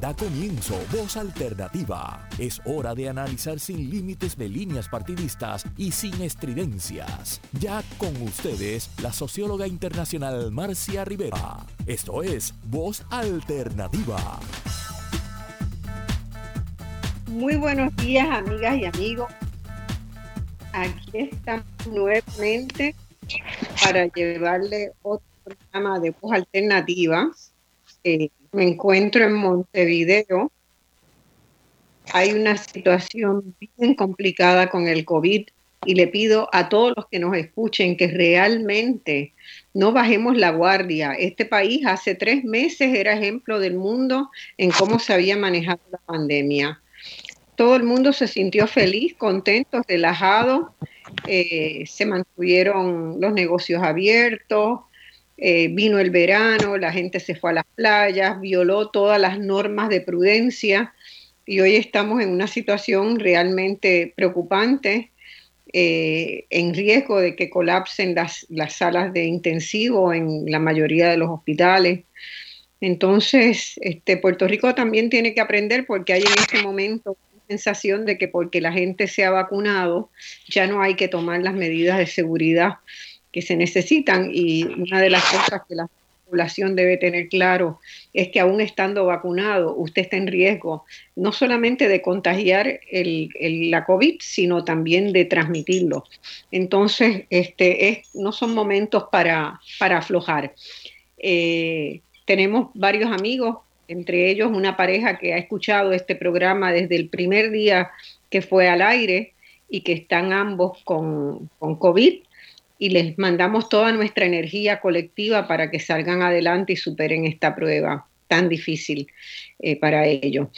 Da comienzo Voz Alternativa. Es hora de analizar sin límites de líneas partidistas y sin estridencias. Ya con ustedes, la socióloga internacional Marcia Rivera. Esto es Voz Alternativa. Muy buenos días, amigas y amigos. Aquí estamos nuevamente para llevarle otro programa de Voz Alternativa. Eh, me encuentro en Montevideo. Hay una situación bien complicada con el COVID y le pido a todos los que nos escuchen que realmente no bajemos la guardia. Este país hace tres meses era ejemplo del mundo en cómo se había manejado la pandemia. Todo el mundo se sintió feliz, contento, relajado. Eh, se mantuvieron los negocios abiertos, eh, vino el verano, la gente se fue a las playas, violó todas las normas de prudencia y hoy estamos en una situación realmente preocupante, eh, en riesgo de que colapsen las, salas de intensivo en la mayoría de los hospitales. Entonces, este, Puerto Rico también tiene que aprender porque hay en este momento sensación de que porque la gente se ha vacunado ya no hay que tomar las medidas de seguridad que se necesitan y una de las cosas que la población debe tener claro es que aún estando vacunado, usted está en riesgo no solamente de contagiar el, la COVID, sino también de transmitirlo. Entonces, este, es, no son momentos para, para aflojar. Eh, tenemos varios amigos, entre ellos una pareja que ha escuchado este programa desde el primer día que fue al aire y que están ambos con, con COVID y les mandamos toda nuestra energía colectiva para que salgan adelante y superen esta prueba tan difícil eh, para ellos.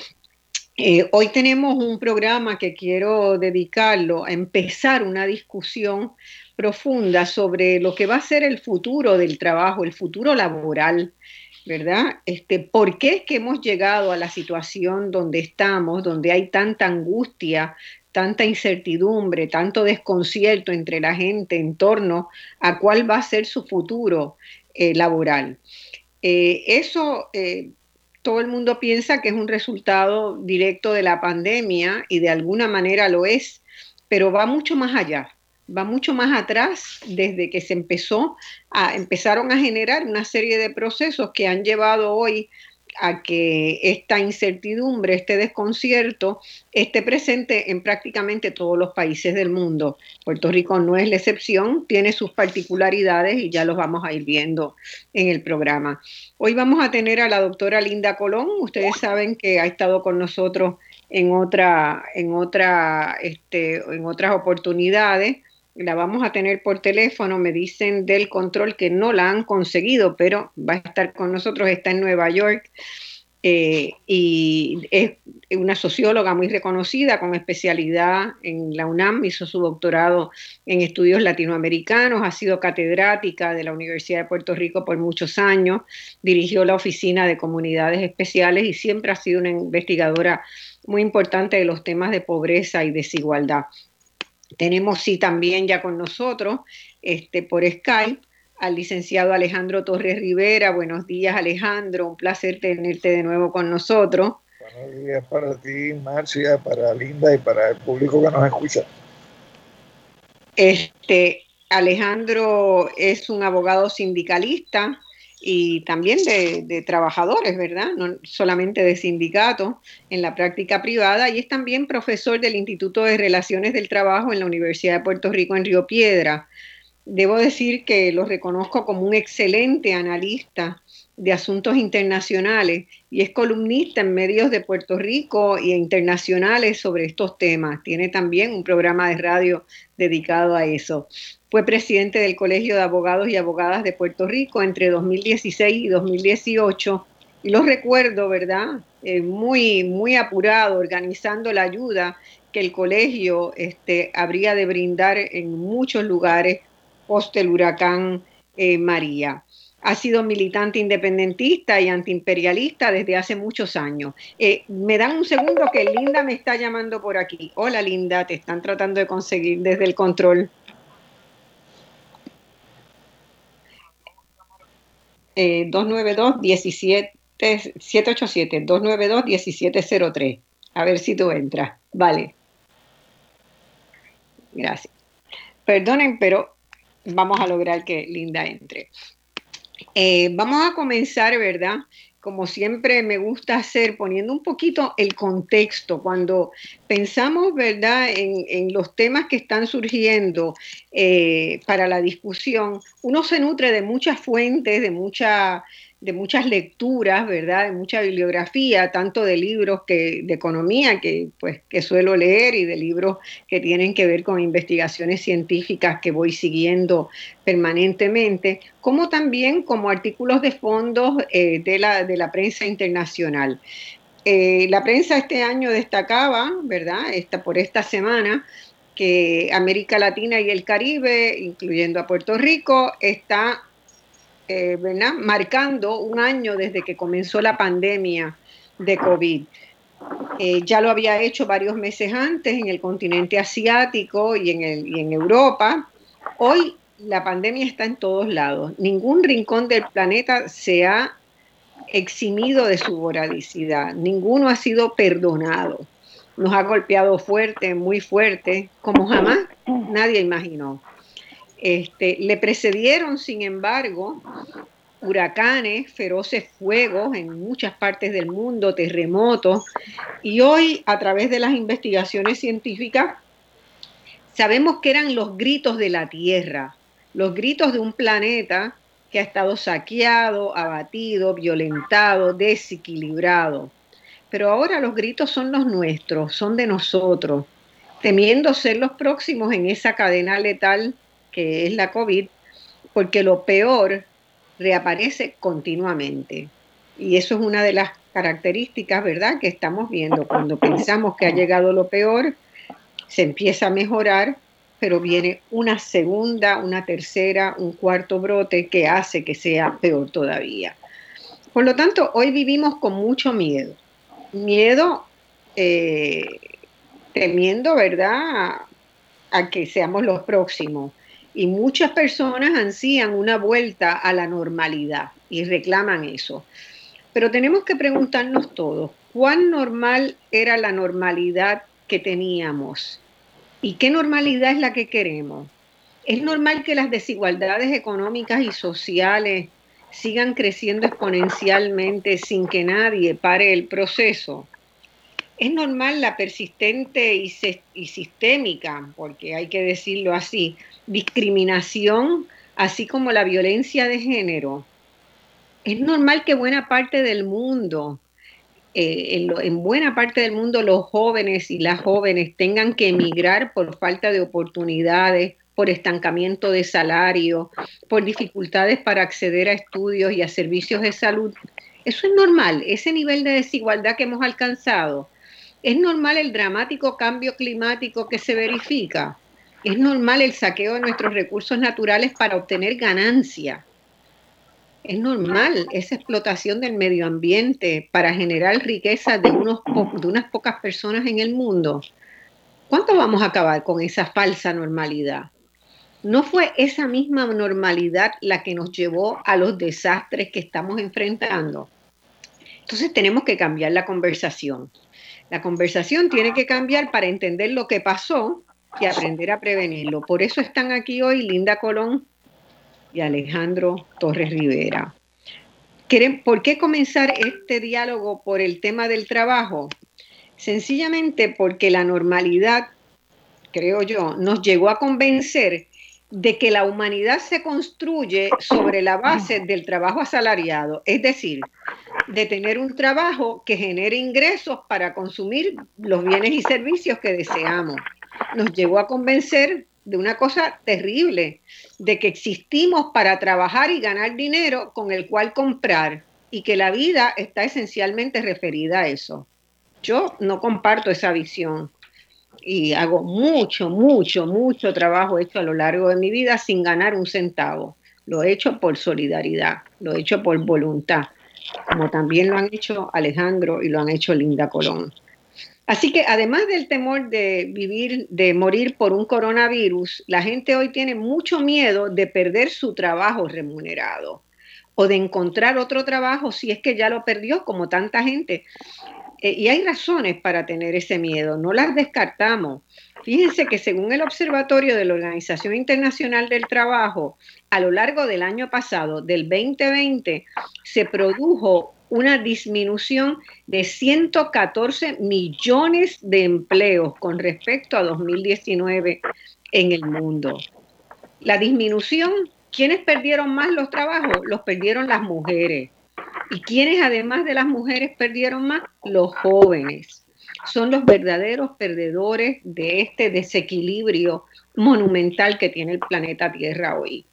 Eh, hoy tenemos un programa que quiero dedicarlo a empezar una discusión profunda sobre lo que va a ser el futuro del trabajo, el futuro laboral, ¿verdad? Este, ¿Por qué es que hemos llegado a la situación donde estamos, donde hay tanta angustia, tanta incertidumbre, tanto desconcierto entre la gente en torno a cuál va a ser su futuro eh, laboral. Eh, eso eh, todo el mundo piensa que es un resultado directo de la pandemia y de alguna manera lo es, pero va mucho más allá va mucho más atrás desde que se empezó a empezaron a generar una serie de procesos que han llevado hoy a que esta incertidumbre, este desconcierto, esté presente en prácticamente todos los países del mundo. Puerto Rico no es la excepción, tiene sus particularidades y ya los vamos a ir viendo en el programa. Hoy vamos a tener a la doctora Linda Colón. Ustedes saben que ha estado con nosotros en, otra, en, otra, este, en otras oportunidades la vamos a tener por teléfono, me dicen del control que no la han conseguido, pero va a estar con nosotros, está en Nueva York. Eh, y es una socióloga muy reconocida con especialidad en la UNAM, hizo su doctorado en estudios latinoamericanos, ha sido catedrática de la Universidad de Puerto Rico por muchos años, dirigió la Oficina de Comunidades Especiales y siempre ha sido una investigadora muy importante de los temas de pobreza y desigualdad. Tenemos sí también ya con nosotros este, por Skype al licenciado Alejandro Torres Rivera. Buenos días Alejandro, un placer tenerte de nuevo con nosotros. Buenos días para ti, Marcia, para Linda y para el público que nos escucha. Este, Alejandro es un abogado sindicalista, y también de, trabajadores, ¿verdad? No solamente de sindicatos en la práctica privada y es también profesor del Instituto de Relaciones del Trabajo en la Universidad de Puerto Rico en Río Piedra. Debo decir que lo reconozco como un excelente analista de asuntos internacionales y es columnista en medios de Puerto Rico e internacionales sobre estos temas. Tiene también un programa de radio dedicado a eso. Fue presidente del Colegio de Abogados y Abogadas de Puerto Rico entre 2016 y 2018. Y lo recuerdo, ¿verdad? Eh, muy, muy apurado, organizando la ayuda que el colegio este, habría de brindar en muchos lugares post el huracán eh, María. Ha sido militante independentista y antiimperialista desde hace muchos años. Eh, me dan un segundo que Linda me está llamando por aquí. Hola Linda, te están tratando de conseguir desde el control. 292-17. 787-292-1703. A ver si tú entras. Vale. Gracias. Perdonen, pero vamos a lograr que Linda entre. Eh, vamos a comenzar, ¿verdad? Como siempre me gusta hacer, poniendo un poquito el contexto, cuando pensamos, ¿verdad?, en, los temas que están surgiendo eh, para la discusión, uno se nutre de muchas fuentes, de mucha de muchas lecturas, ¿verdad? De mucha bibliografía, tanto de libros que, de economía que, pues, que suelo leer y de libros que tienen que ver con investigaciones científicas que voy siguiendo permanentemente, como también como artículos de fondos eh, de, la, de la prensa internacional. Eh, la prensa este año destacaba, ¿verdad? Esta, por esta semana, que América Latina y el Caribe, incluyendo a Puerto Rico, está eh, marcando un año desde que comenzó la pandemia de COVID. Eh, ya lo había hecho varios meses antes en el continente asiático y en, en Europa. Hoy la pandemia está en todos lados. Ningún rincón del planeta se ha eximido de su voradicidad. Ninguno ha sido perdonado. Nos ha golpeado fuerte, muy fuerte, como jamás nadie imaginó. Este, le precedieron, sin embargo, huracanes, feroces fuegos en muchas partes del mundo, terremotos, y hoy a través de las investigaciones científicas sabemos que eran los gritos de la Tierra, los gritos de un planeta que ha estado saqueado, abatido, violentado, desequilibrado. Pero ahora los gritos son los nuestros, son de nosotros, temiendo ser los próximos en esa cadena letal es la COVID, porque lo peor reaparece continuamente. Y eso es una de las características, ¿verdad?, que estamos viendo. Cuando pensamos que ha llegado lo peor, se empieza a mejorar, pero viene una segunda, una tercera, un cuarto brote que hace que sea peor todavía. Por lo tanto, hoy vivimos con mucho miedo. Miedo eh, temiendo, ¿verdad?, a que seamos los próximos y muchas personas ansían una vuelta a la normalidad y reclaman eso. Pero tenemos que preguntarnos todos, ¿cuán normal era la normalidad que teníamos? ¿Y qué normalidad es la que queremos? ¿Es normal que las desigualdades económicas y sociales sigan creciendo exponencialmente sin que nadie pare el proceso? Es normal la persistente y, y, sistémica, porque hay que decirlo así, discriminación, así como la violencia de género. Es normal que buena parte del mundo, eh, en, buena parte del mundo los jóvenes y las jóvenes tengan que emigrar por falta de oportunidades, por estancamiento de salario, por dificultades para acceder a estudios y a servicios de salud. Eso es normal, ese nivel de desigualdad que hemos alcanzado. Es normal el dramático cambio climático que se verifica es normal el saqueo de nuestros recursos naturales para obtener ganancia. Es normal esa explotación del medio ambiente para generar riqueza de, unos de unas pocas personas en el mundo. ¿Cuánto vamos a acabar con esa falsa normalidad? ¿No fue esa misma normalidad la que nos llevó a los desastres que estamos enfrentando? Entonces tenemos que cambiar la conversación. La conversación tiene que cambiar para entender lo que pasó y aprender a prevenirlo. Por eso están aquí hoy Linda Colón y Alejandro Torres Rivera. ¿Por qué comenzar este diálogo por el tema del trabajo? Sencillamente porque la normalidad, creo yo, nos llegó a convencer de que la humanidad se construye sobre la base del trabajo asalariado, es decir, de tener un trabajo que genere ingresos para consumir los bienes y servicios que deseamos nos llegó a convencer de una cosa terrible, de que existimos para trabajar y ganar dinero con el cual comprar y que la vida está esencialmente referida a eso. Yo no comparto esa visión y hago mucho, mucho, mucho trabajo hecho a lo largo de mi vida sin ganar un centavo. Lo he hecho por solidaridad, lo he hecho por voluntad, como también lo han hecho Alejandro y lo han hecho Linda Colón. Así que además del temor de vivir, de morir por un coronavirus, la gente hoy tiene mucho miedo de perder su trabajo remunerado o de encontrar otro trabajo si es que ya lo perdió, como tanta gente. Eh, y hay razones para tener ese miedo, no las descartamos. Fíjense que según el Observatorio de la Organización Internacional del Trabajo, a lo largo del año pasado, del 2020, se produjo una disminución de 114 millones de empleos con respecto a 2019 en el mundo. La disminución, ¿quiénes perdieron más los trabajos? Los perdieron las mujeres. ¿Y quiénes además de las mujeres perdieron más? Los jóvenes. Son los verdaderos perdedores de este desequilibrio monumental que tiene el planeta Tierra hoy.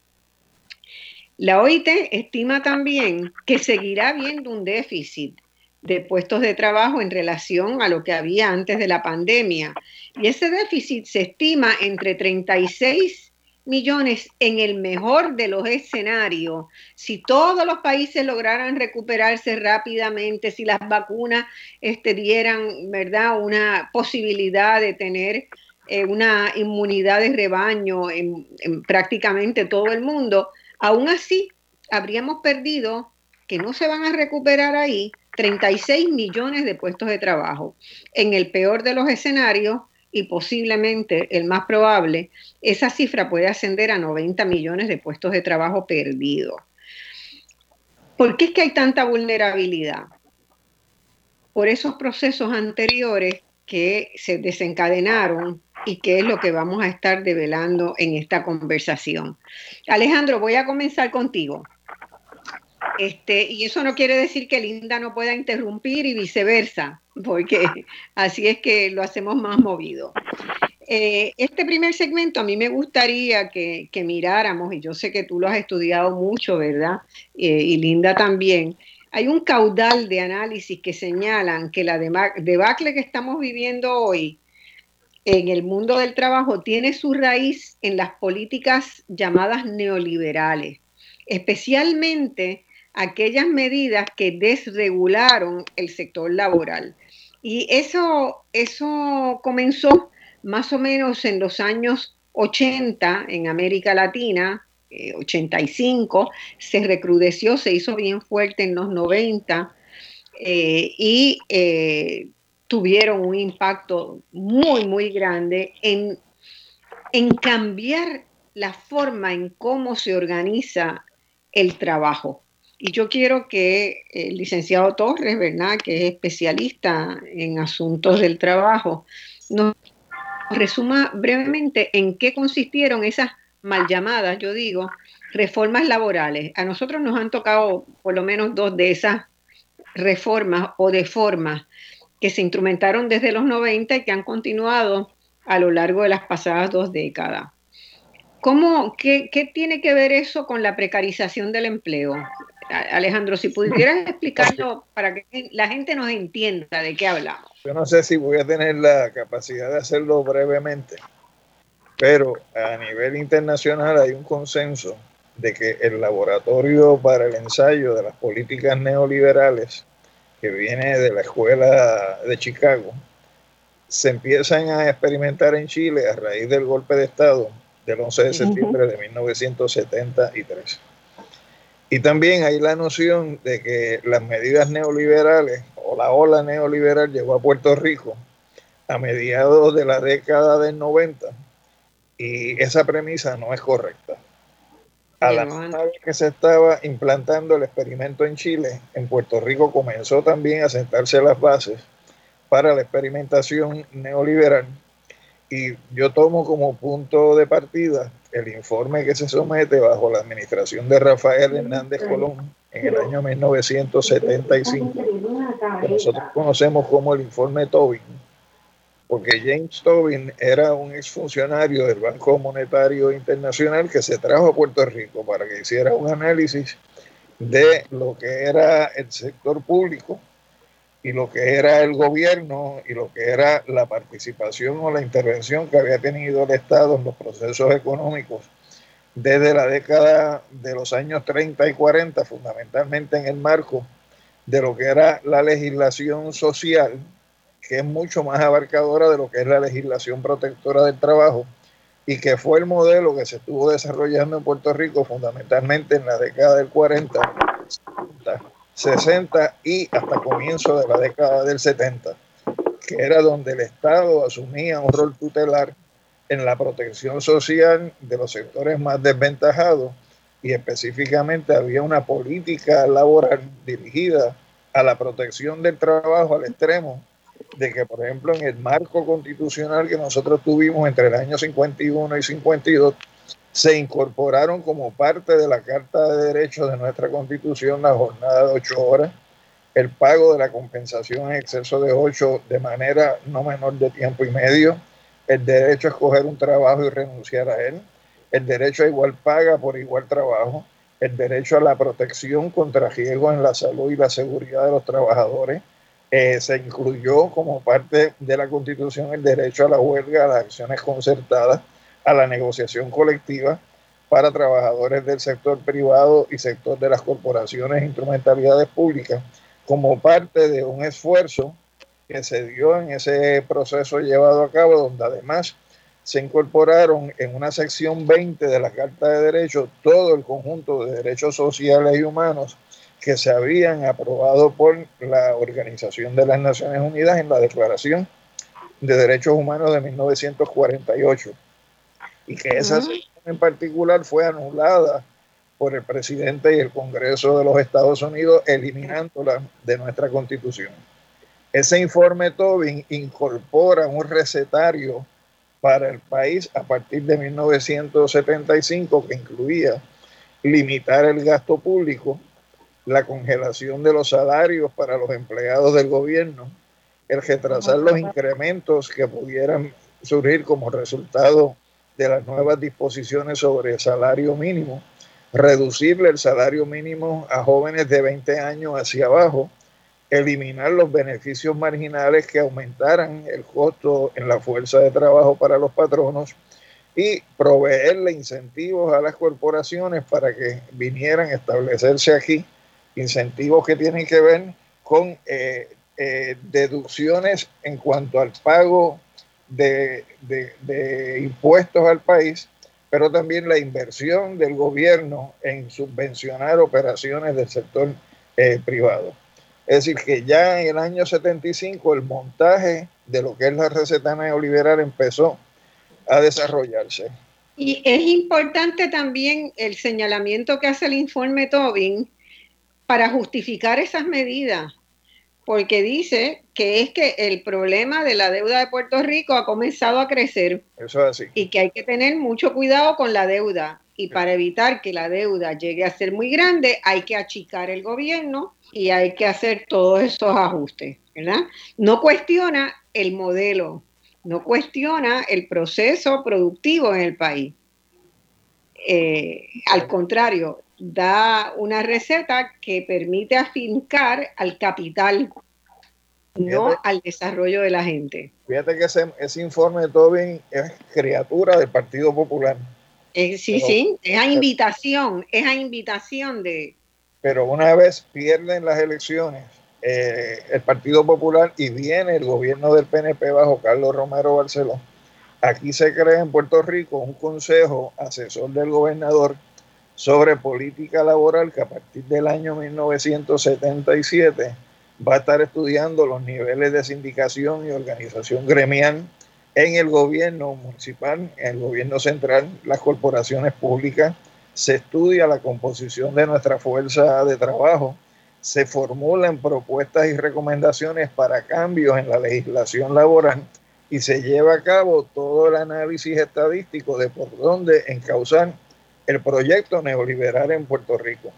La OIT estima también que seguirá habiendo un déficit de puestos de trabajo en relación a lo que había antes de la pandemia. Y ese déficit se estima entre 36 millones en el mejor de los escenarios, si todos los países lograran recuperarse rápidamente, si las vacunas este, dieran ¿verdad? una posibilidad de tener eh, una inmunidad de rebaño en, en prácticamente todo el mundo, aún así habríamos perdido, que no se van a recuperar ahí, 36 millones de puestos de trabajo. En el peor de los escenarios, y posiblemente el más probable, esa cifra puede ascender a 90 millones de puestos de trabajo perdidos. ¿Por qué es que hay tanta vulnerabilidad? Por esos procesos anteriores que se desencadenaron y que es lo que vamos a estar develando en esta conversación. Alejandro, voy a comenzar contigo. Este, y eso no quiere decir que Linda no pueda interrumpir y viceversa, porque así es que lo hacemos más movido. Eh, este primer segmento a mí me gustaría que, miráramos, y yo sé que tú lo has estudiado mucho, ¿verdad? Eh, y Linda también. Hay un caudal de análisis que señalan que la debacle que estamos viviendo hoy en el mundo del trabajo tiene su raíz en las políticas llamadas neoliberales, especialmente aquellas medidas que desregularon el sector laboral. Y eso, eso comenzó más o menos en los años 80 en América Latina, 85, eh, se recrudeció, se hizo bien fuerte en los 90 eh, y eh, tuvieron un impacto muy, muy grande en, en cambiar la forma en cómo se organiza el trabajo. Y yo quiero que el licenciado Torres, ¿verdad?, que es especialista en asuntos del trabajo, nos resuma brevemente en qué consistieron esas mal llamadas, yo digo, reformas laborales. A nosotros nos han tocado por lo menos dos de esas reformas o deformas que se instrumentaron desde los 90 y que han continuado a lo largo de las pasadas dos décadas. ¿Cómo, qué, qué, tiene que ver eso con la precarización del empleo? Alejandro, si pudieras explicarlo para que la gente nos entienda de qué hablamos. Yo no sé si voy a tener la capacidad de hacerlo brevemente, pero a nivel internacional hay un consenso de que el laboratorio para el ensayo de las políticas neoliberales, que viene de la escuela de Chicago, se empiezan a experimentar en Chile a raíz del golpe de Estado del 11 de septiembre de 1973. Y también hay la noción de que las medidas neoliberales o la ola neoliberal llegó a Puerto Rico a mediados de la década del 90 y esa premisa no es correcta. A la vez que se estaba implantando el experimento en Chile, en Puerto Rico comenzó también a sentarse las bases para la experimentación neoliberal. Y yo tomo como punto de partida el informe que se somete bajo la administración de Rafael Hernández Colón en el año 1975, que nosotros conocemos como el informe Tobin, porque James Tobin era un exfuncionario del Banco Monetario Internacional que se trajo a Puerto Rico para que hiciera un análisis de lo que era el sector público y lo que era el gobierno y lo que era la participación o la intervención que había tenido el Estado en los procesos económicos desde la década de los años 30 y 40, fundamentalmente en el marco de lo que era la legislación social, que es mucho más abarcadora de lo que es la legislación protectora del trabajo, y que fue el modelo que se estuvo desarrollando en Puerto Rico fundamentalmente en la década del 40 60 y hasta comienzo de la década del 70, que era donde el Estado asumía un rol tutelar en la protección social de los sectores más desventajados y específicamente había una política laboral dirigida a la protección del trabajo al extremo de que, por ejemplo, en el marco constitucional que nosotros tuvimos entre el año 51 y 52, se incorporaron como parte de la Carta de Derechos de nuestra Constitución la jornada de ocho horas, el pago de la compensación en exceso de ocho de manera no menor de tiempo y medio, el derecho a escoger un trabajo y renunciar a él, el derecho a igual paga por igual trabajo, el derecho a la protección contra riesgos en la salud y la seguridad de los trabajadores. Eh, se incluyó como parte de la Constitución el derecho a la huelga, a las acciones concertadas, a la negociación colectiva para trabajadores del sector privado y sector de las corporaciones e instrumentalidades públicas, como parte de un esfuerzo que se dio en ese proceso llevado a cabo, donde además se incorporaron en una sección 20 de la Carta de Derechos todo el conjunto de derechos sociales y humanos que se habían aprobado por la Organización de las Naciones Unidas en la Declaración de Derechos Humanos de 1948 y que esa sección en particular fue anulada por el presidente y el Congreso de los Estados Unidos, eliminándola de nuestra constitución. Ese informe Tobin incorpora un recetario para el país a partir de 1975 que incluía limitar el gasto público, la congelación de los salarios para los empleados del gobierno, el retrasar los incrementos que pudieran surgir como resultado de las nuevas disposiciones sobre salario mínimo, reducirle el salario mínimo a jóvenes de 20 años hacia abajo, eliminar los beneficios marginales que aumentaran el costo en la fuerza de trabajo para los patronos y proveerle incentivos a las corporaciones para que vinieran a establecerse aquí, incentivos que tienen que ver con eh, eh, deducciones en cuanto al pago de, impuestos al país, pero también la inversión del gobierno en subvencionar operaciones del sector eh, privado. Es decir, que ya en el año 75 el montaje de lo que es la receta neoliberal empezó a desarrollarse. Y es importante también el señalamiento que hace el informe Tobin para justificar esas medidas, porque dice que es que el problema de la deuda de Puerto Rico ha comenzado a crecer. Eso es así. Y que hay que tener mucho cuidado con la deuda. Y para evitar que la deuda llegue a ser muy grande, hay que achicar el gobierno y hay que hacer todos esos ajustes, ¿verdad? No cuestiona el modelo, no cuestiona el proceso productivo en el país. Eh, al contrario, da una receta que permite afincar al capital, no al desarrollo de la gente. Fíjate que ese, informe de Tobin es criatura del Partido Popular. Eh, sí, sí, es a invitación, es a invitación de, pero una vez pierden las elecciones eh, el Partido Popular y viene el gobierno del PNP bajo Carlos Romero Barceló, aquí se crea en Puerto Rico un consejo asesor del gobernador sobre política laboral que a partir del año 1977 va a estar estudiando los niveles de sindicación y organización gremial en el gobierno municipal, en el gobierno central, las corporaciones públicas, se estudia la composición de nuestra fuerza de trabajo, se formulan propuestas y recomendaciones para cambios en la legislación laboral y se lleva a cabo todo el análisis estadístico de por dónde encauzar el proyecto neoliberal en Puerto Rico.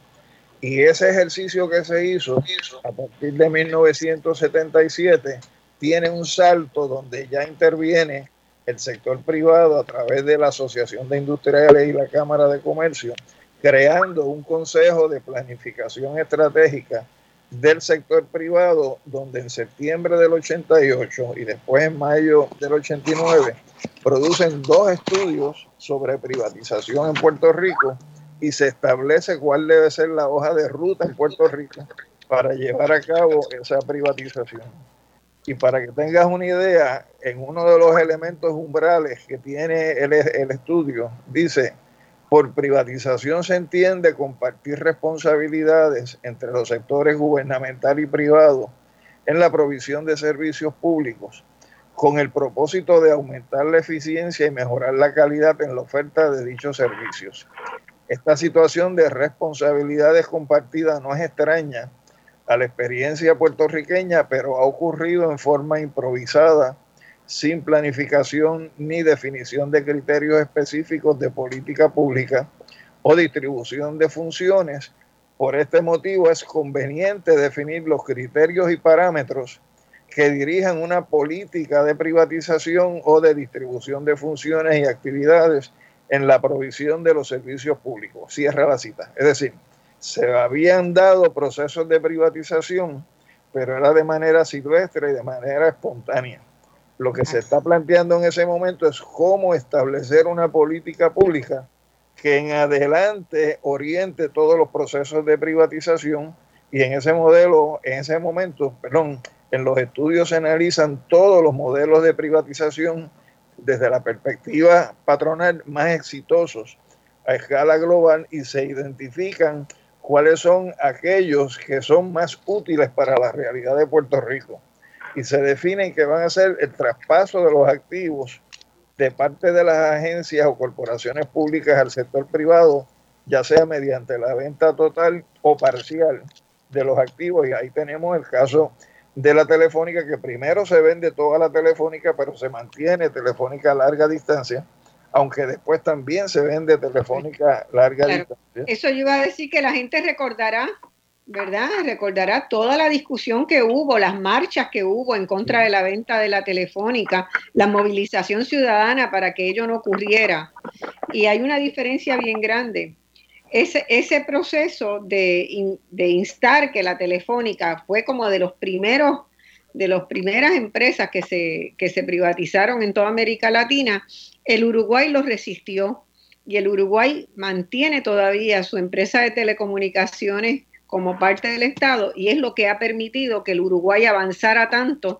Y ese ejercicio que se hizo a partir de 1977 tiene un salto donde ya interviene el sector privado a través de la Asociación de Industriales y la Cámara de Comercio, creando un consejo de planificación estratégica del sector privado, donde en septiembre del 88 y después en mayo del 89 producen dos estudios sobre privatización en Puerto Rico y se establece cuál debe ser la hoja de ruta en Puerto Rico para llevar a cabo esa privatización. Y para que tengas una idea, en uno de los elementos umbrales que tiene el, estudio, dice Por privatización se entiende compartir responsabilidades entre los sectores gubernamental y privado en la provisión de servicios públicos con el propósito de aumentar la eficiencia y mejorar la calidad en la oferta de dichos servicios. Esta situación de responsabilidades compartidas no es extraña a la experiencia puertorriqueña, pero ha ocurrido en forma improvisada, sin planificación ni definición de criterios específicos de política pública o distribución de funciones. Por este motivo es conveniente definir los criterios y parámetros que dirijan una política de privatización o de distribución de funciones y actividades en la provisión de los servicios públicos. Cierra la cita. Es decir, se habían dado procesos de privatización, pero era de manera silvestre y de manera espontánea. Lo que se está planteando en ese momento es cómo establecer una política pública que en adelante oriente todos los procesos de privatización y en ese modelo, en ese momento, perdón, en los estudios se analizan todos los modelos de privatización desde la perspectiva patronal más exitosos a escala global y se identifican cuáles son aquellos que son más útiles para la realidad de Puerto Rico y se definen que van a ser el traspaso de los activos de parte de las agencias o corporaciones públicas al sector privado, ya sea mediante la venta total o parcial de los activos. Y ahí tenemos el caso de la telefónica, que primero se vende toda la telefónica, pero se mantiene telefónica a larga distancia, aunque después también se vende telefónica a larga distancia. Eso yo iba a decir que la gente recordará, ¿verdad? Recordará toda la discusión que hubo, las marchas que hubo en contra de la venta de la telefónica, la movilización ciudadana para que ello no ocurriera. Y hay una diferencia bien grande ese, ese proceso de, de, instar que la telefónica fue como de los primeros de las primeras empresas que se, que se privatizaron en toda América Latina, el Uruguay lo resistió y el Uruguay mantiene todavía su empresa de telecomunicaciones como parte del Estado y es lo que ha permitido que el Uruguay avanzara tanto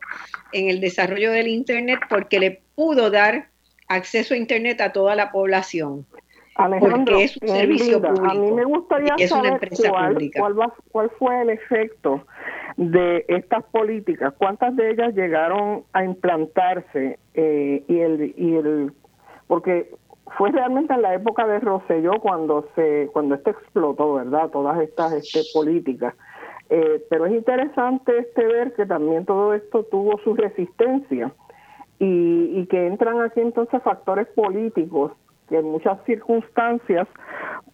en el desarrollo del Internet porque le pudo dar acceso a Internet a toda la población. Alejandro, es un servicio público. A mí me gustaría saber cuál, cuál, fue el efecto de estas políticas, cuántas de ellas llegaron a implantarse eh, y el y el porque fue realmente en la época de Rosselló cuando se cuando esto explotó, ¿verdad? Todas estas este, políticas. Eh, pero es interesante este ver que también todo esto tuvo su resistencia y, y que entran aquí entonces factores políticos que en muchas circunstancias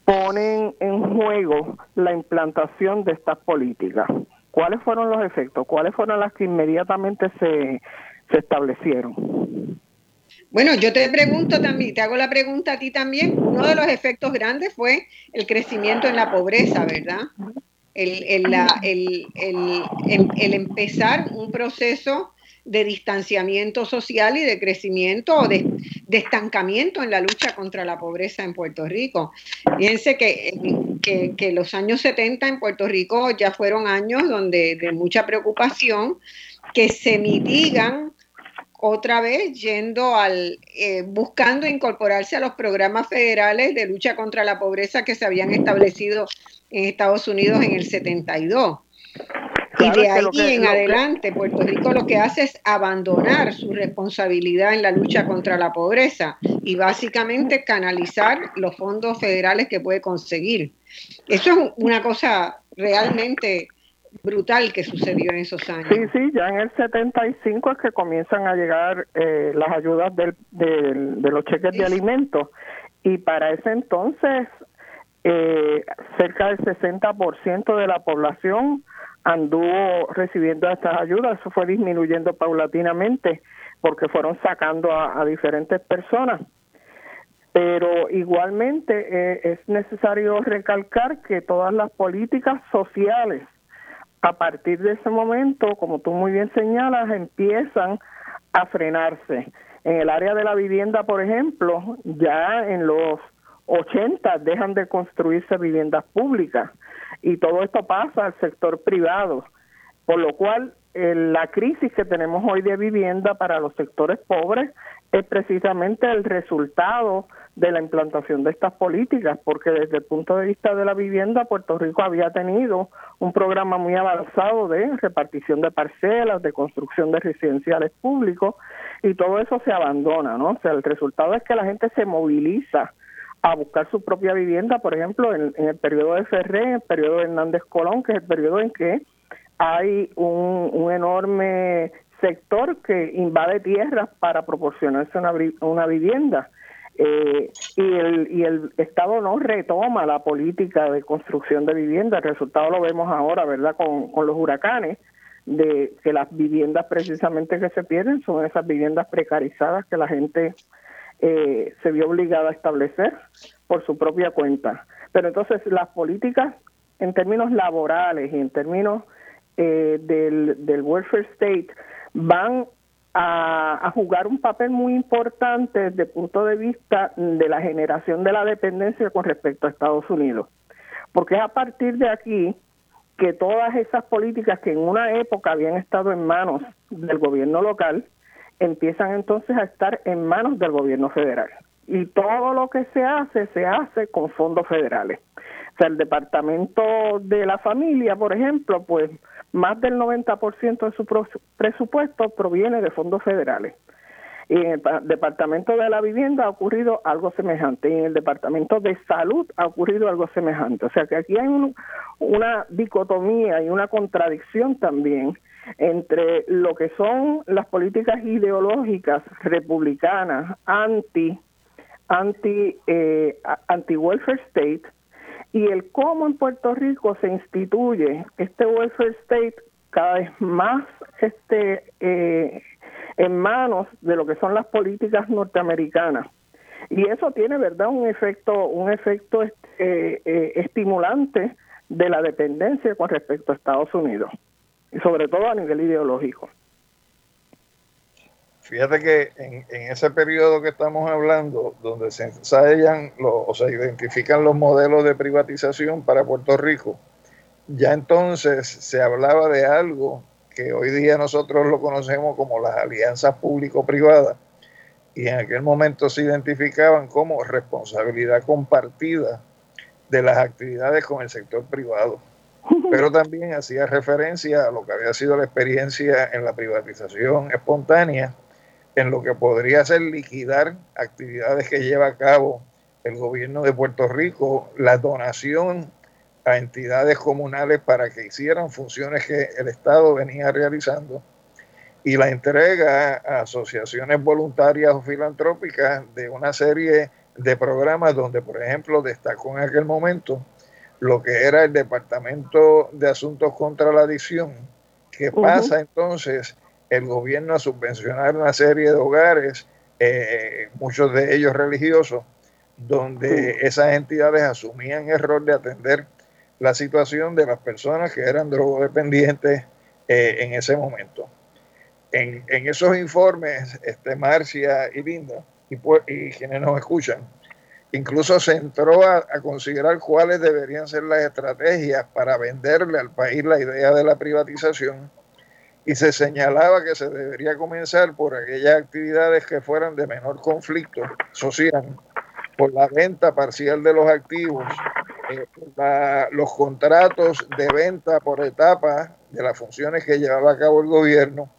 ponen en juego la implantación de estas políticas. ¿Cuáles fueron los efectos? ¿Cuáles fueron las que inmediatamente se, se establecieron? Bueno, yo te pregunto también, te hago la pregunta a ti también. Uno de los efectos grandes fue el crecimiento en la pobreza, ¿verdad? El, el, el, el empezar un proceso de distanciamiento social y de crecimiento o de, estancamiento en la lucha contra la pobreza en Puerto Rico. Fíjense que, que, los años 70 en Puerto Rico ya fueron años donde de mucha preocupación que se mitigan otra vez yendo al eh, buscando incorporarse a los programas federales de lucha contra la pobreza que se habían establecido en Estados Unidos en el 72. Y de ahí en adelante, Puerto Rico lo que hace es abandonar su responsabilidad en la lucha contra la pobreza y básicamente canalizar los fondos federales que puede conseguir. Eso es una cosa realmente brutal que sucedió en esos años. Sí, sí, ya en el 75 es que comienzan a llegar eh, las ayudas del, de los cheques de alimentos y para ese entonces eh, cerca del 60% de la población anduvo recibiendo estas ayudas, eso fue disminuyendo paulatinamente porque fueron sacando a, diferentes personas. Pero igualmente eh, es necesario recalcar que todas las políticas sociales a partir de ese momento, como tú muy bien señalas, empiezan a frenarse. En el área de la vivienda, por ejemplo, ya en los 80 dejan de construirse viviendas públicas y todo esto pasa al sector privado, por lo cual eh, la crisis que tenemos hoy de vivienda para los sectores pobres es precisamente el resultado de la implantación de estas políticas, porque desde el punto de vista de la vivienda, Puerto Rico había tenido un programa muy avanzado de repartición de parcelas, de construcción de residenciales públicos, y todo eso se abandona, ¿no? O sea, el resultado es que la gente se moviliza a buscar su propia vivienda, por ejemplo, en, el periodo de Ferré, en el periodo de Hernández Colón, que es el periodo en que hay un, un enorme sector que invade tierras para proporcionarse una, una vivienda. Eh, y, el, y el Estado no retoma la política de construcción de vivienda. El resultado lo vemos ahora, ¿verdad?, con, con los huracanes, de que las viviendas precisamente que se pierden son esas viviendas precarizadas que la gente eh, se vio obligada a establecer por su propia cuenta. Pero entonces las políticas en términos laborales y en términos eh, del, welfare state van a, jugar un papel muy importante desde el punto de vista de la generación de la dependencia con respecto a Estados Unidos. Porque es a partir de aquí que todas esas políticas que en una época habían estado en manos del gobierno local, empiezan entonces a estar en manos del gobierno federal. Y todo lo que se hace, se hace con fondos federales. O sea, el Departamento de la Familia, por ejemplo, pues más del 90% de su presupuesto proviene de fondos federales. Y en el Departamento de la Vivienda ha ocurrido algo semejante. Y en el Departamento de Salud ha ocurrido algo semejante. O sea que aquí hay una dicotomía y una contradicción también entre lo que son las políticas ideológicas republicanas anti anti eh, anti welfare state y el cómo en Puerto Rico se instituye este welfare state cada vez más este eh, en manos de lo que son las políticas norteamericanas. Y eso tiene verdad un efecto un efecto este, eh, estimulante de la dependencia con respecto a Estados Unidos y sobre todo a nivel ideológico Fíjate que en, ese periodo que estamos hablando, donde se ensayan o se identifican los modelos de privatización para Puerto Rico, ya entonces se hablaba de algo que hoy día nosotros lo conocemos como las alianzas público-privadas, y en aquel momento se identificaban como responsabilidad compartida de las actividades con el sector privado. Pero también hacía referencia a lo que había sido la experiencia en la privatización espontánea en lo que podría ser liquidar actividades que lleva a cabo el gobierno de Puerto Rico, la donación a entidades comunales para que hicieran funciones que el Estado venía realizando y la entrega a asociaciones voluntarias o filantrópicas de una serie de programas donde, por ejemplo, destacó en aquel momento lo que era el Departamento de Asuntos contra la Adicción, que pasa entonces el gobierno a subvencionar una serie de hogares, eh, muchos de ellos religiosos, donde esas entidades asumían el rol de atender la situación de las personas que eran drogodependientes eh, en ese momento. En, esos informes, este, Marcia y Linda, y, y quienes nos escuchan, incluso se entró a, considerar cuáles deberían ser las estrategias para venderle al país la idea de la privatización y se señalaba que se debería comenzar por aquellas actividades que fueran de menor conflicto social, por la venta parcial de los activos, eh, los contratos de venta por etapas de las funciones que llevaba a cabo el gobierno,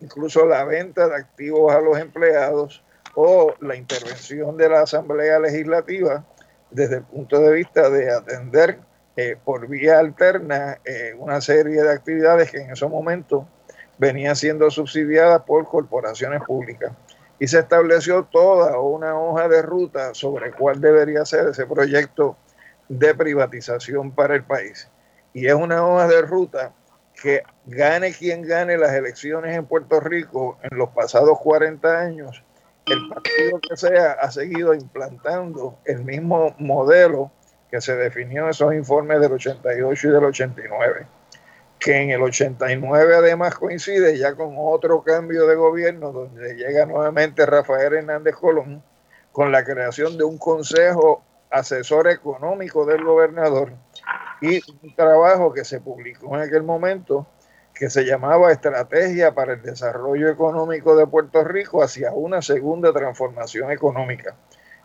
incluso la venta de activos a los empleados o la intervención de la Asamblea Legislativa desde el punto de vista de atender eh, por vía alterna eh, una serie de actividades que en esos momentos venían siendo subsidiadas por corporaciones públicas. Y se estableció toda una hoja de ruta sobre cuál debería ser ese proyecto de privatización para el país. Y es una hoja de ruta que gane quien gane las elecciones en Puerto Rico en los pasados 40 años, el partido que sea ha seguido implantando el mismo modelo que se definió en esos informes del 88 y del 89, que en el 89 además coincide ya con otro cambio de gobierno donde llega nuevamente Rafael Hernández Colón con la creación de un consejo asesor económico del gobernador y un trabajo que se publicó en aquel momento que se llamaba Estrategia para el Desarrollo Económico de Puerto Rico hacia una segunda transformación económica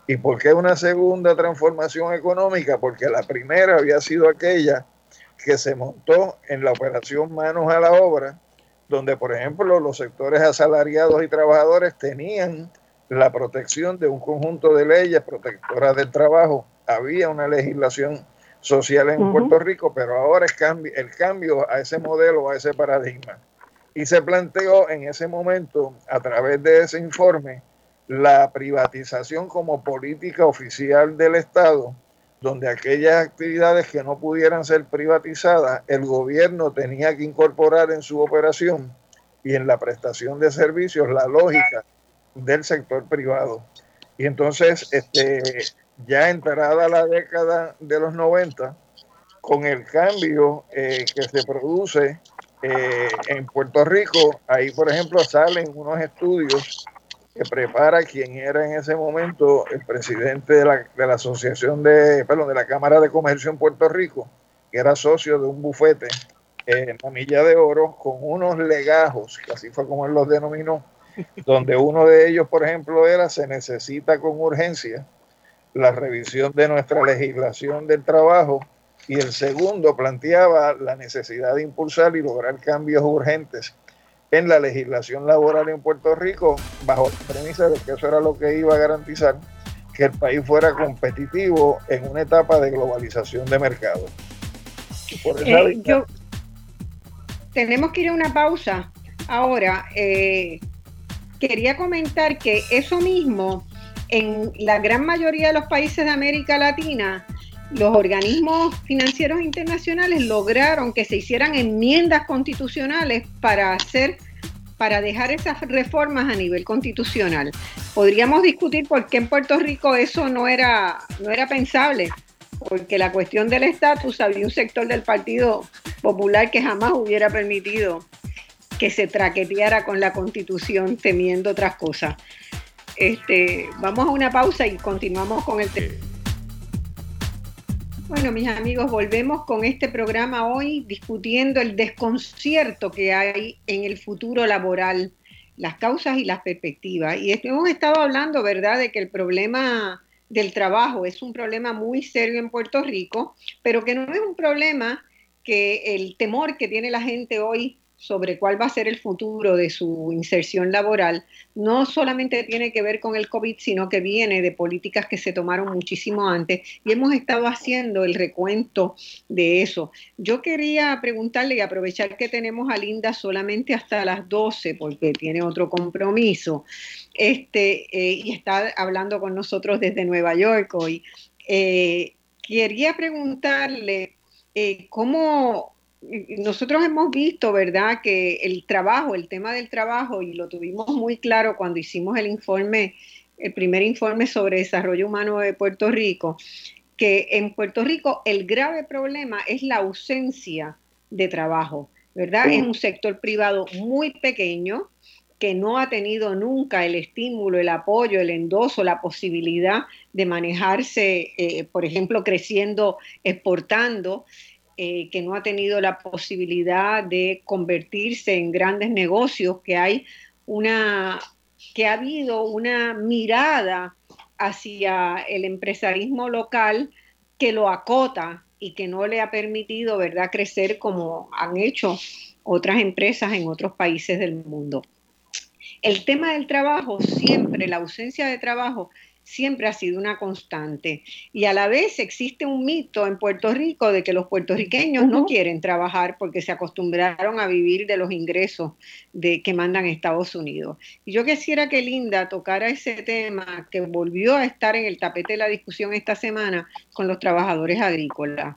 ¿Y por qué una segunda transformación económica? Porque la primera había sido aquella que se montó en la operación Manos a la Obra, donde, por ejemplo, los sectores asalariados y trabajadores tenían la protección de un conjunto de leyes protectoras del trabajo. Había una legislación social en Puerto Rico, pero ahora es el cambio a ese modelo, a ese paradigma. Y se planteó en ese momento, a través de ese informe, la privatización como política oficial del Estado, donde aquellas actividades que no pudieran ser privatizadas, el gobierno tenía que incorporar en su operación y en la prestación de servicios la lógica del sector privado. Y entonces, este, ya entrada la década de los 90, con el cambio eh, que se produce eh, en Puerto Rico, ahí por ejemplo salen unos estudios que prepara quien era en ese momento el presidente de la, de la Asociación de, perdón, de la Cámara de Comercio en Puerto Rico, que era socio de un bufete en la Milla de Oro, con unos legajos, que así fue como él los denominó, donde uno de ellos, por ejemplo, era se necesita con urgencia la revisión de nuestra legislación del trabajo y el segundo planteaba la necesidad de impulsar y lograr cambios urgentes en la legislación laboral en Puerto Rico bajo la premisa de que eso era lo que iba a garantizar que el país fuera competitivo en una etapa de globalización de mercado. Eh, yo, tenemos que ir a una pausa. Ahora, eh, quería comentar que eso mismo, en la gran mayoría de los países de América Latina, los organismos financieros internacionales lograron que se hicieran enmiendas constitucionales para hacer para dejar esas reformas a nivel constitucional. Podríamos discutir por qué en Puerto Rico eso no era no era pensable, porque la cuestión del estatus había un sector del Partido Popular que jamás hubiera permitido que se traqueteara con la Constitución temiendo otras cosas. Este, vamos a una pausa y continuamos con el tema. Bueno, mis amigos, volvemos con este programa hoy discutiendo el desconcierto que hay en el futuro laboral, las causas y las perspectivas. Y hemos estado hablando, ¿verdad?, de que el problema del trabajo es un problema muy serio en Puerto Rico, pero que no es un problema que el temor que tiene la gente hoy sobre cuál va a ser el futuro de su inserción laboral, no solamente tiene que ver con el COVID, sino que viene de políticas que se tomaron muchísimo antes y hemos estado haciendo el recuento de eso. Yo quería preguntarle y aprovechar que tenemos a Linda solamente hasta las 12 porque tiene otro compromiso este, eh, y está hablando con nosotros desde Nueva York hoy. Eh, quería preguntarle eh, cómo nosotros hemos visto, ¿verdad?, que el trabajo, el tema del trabajo, y lo tuvimos muy claro cuando hicimos el informe, el primer informe sobre desarrollo humano de Puerto Rico, que en Puerto Rico el grave problema es la ausencia de trabajo, ¿verdad? Es un sector privado muy pequeño que no ha tenido nunca el estímulo, el apoyo, el endoso, la posibilidad de manejarse, eh, por ejemplo, creciendo, exportando. Eh, que no ha tenido la posibilidad de convertirse en grandes negocios, que hay una, que ha habido una mirada hacia el empresarismo local que lo acota y que no le ha permitido, ¿verdad?, crecer como han hecho otras empresas en otros países del mundo. El tema del trabajo, siempre, la ausencia de trabajo, siempre ha sido una constante. Y a la vez existe un mito en Puerto Rico de que los puertorriqueños no quieren trabajar porque se acostumbraron a vivir de los ingresos de, que mandan Estados Unidos. Y yo quisiera que Linda tocara ese tema que volvió a estar en el tapete de la discusión esta semana con los trabajadores agrícolas.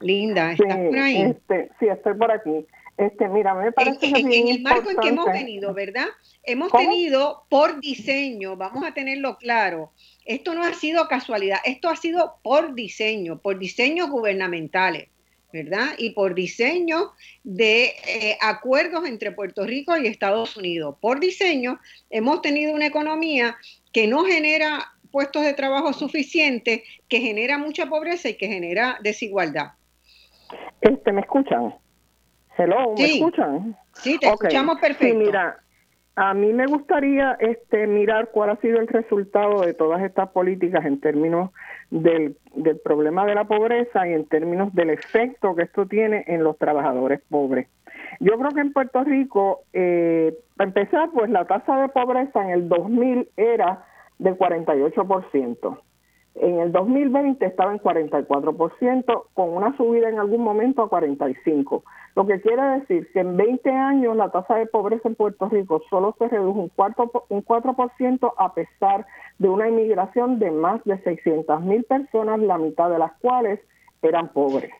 Linda, ¿estás por ahí? Este, sí, estoy por aquí. Este, mira, me parece en, en el marco en que hemos venido, ¿verdad? Hemos tenido por diseño, vamos a tenerlo claro, esto no ha sido casualidad, esto ha sido por diseño, por diseños gubernamentales, ¿verdad? Y por diseño de eh, acuerdos entre Puerto Rico y Estados Unidos. Por diseño hemos tenido una economía que no genera puestos de trabajo suficientes, que genera mucha pobreza y que genera desigualdad. Este, ¿Me escuchan? Hello, ¿me escuchan? Sí, te escuchamos perfecto. mira, a mí me gustaría este mirar cuál ha sido el resultado de todas estas políticas en términos del, del problema de la pobreza y en términos del efecto que esto tiene en los trabajadores pobres. Yo creo que en Puerto Rico, eh, para empezar, pues la tasa de pobreza en el 2000 era del 48%. En el 2020 estaba en 44%, con una subida en algún momento a 45%. Lo que quiere decir que en 20 años la tasa de pobreza en Puerto Rico solo se redujo un, cuarto, un 4% a pesar de una inmigración de más de 600 mil personas, la mitad de las cuales eran pobres.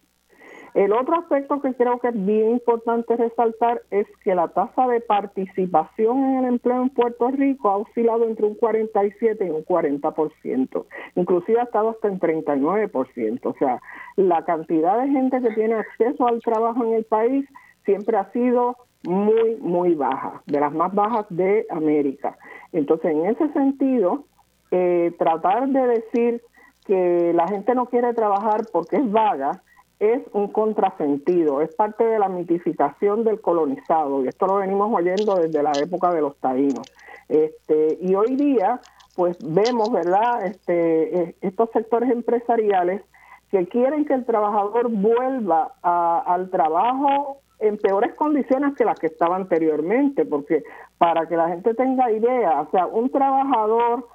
El otro aspecto que creo que es bien importante resaltar es que la tasa de participación en el empleo en Puerto Rico ha oscilado entre un 47 y un 40%, inclusive ha estado hasta en 39%. O sea, la cantidad de gente que tiene acceso al trabajo en el país siempre ha sido muy, muy baja, de las más bajas de América. Entonces, en ese sentido, eh, tratar de decir que la gente no quiere trabajar porque es vaga, es un contrasentido, es parte de la mitificación del colonizado, y esto lo venimos oyendo desde la época de los taínos. Este, y hoy día, pues vemos, ¿verdad?, este, eh, estos sectores empresariales que quieren que el trabajador vuelva al trabajo en peores condiciones que las que estaba anteriormente, porque para que la gente tenga idea, o sea, un trabajador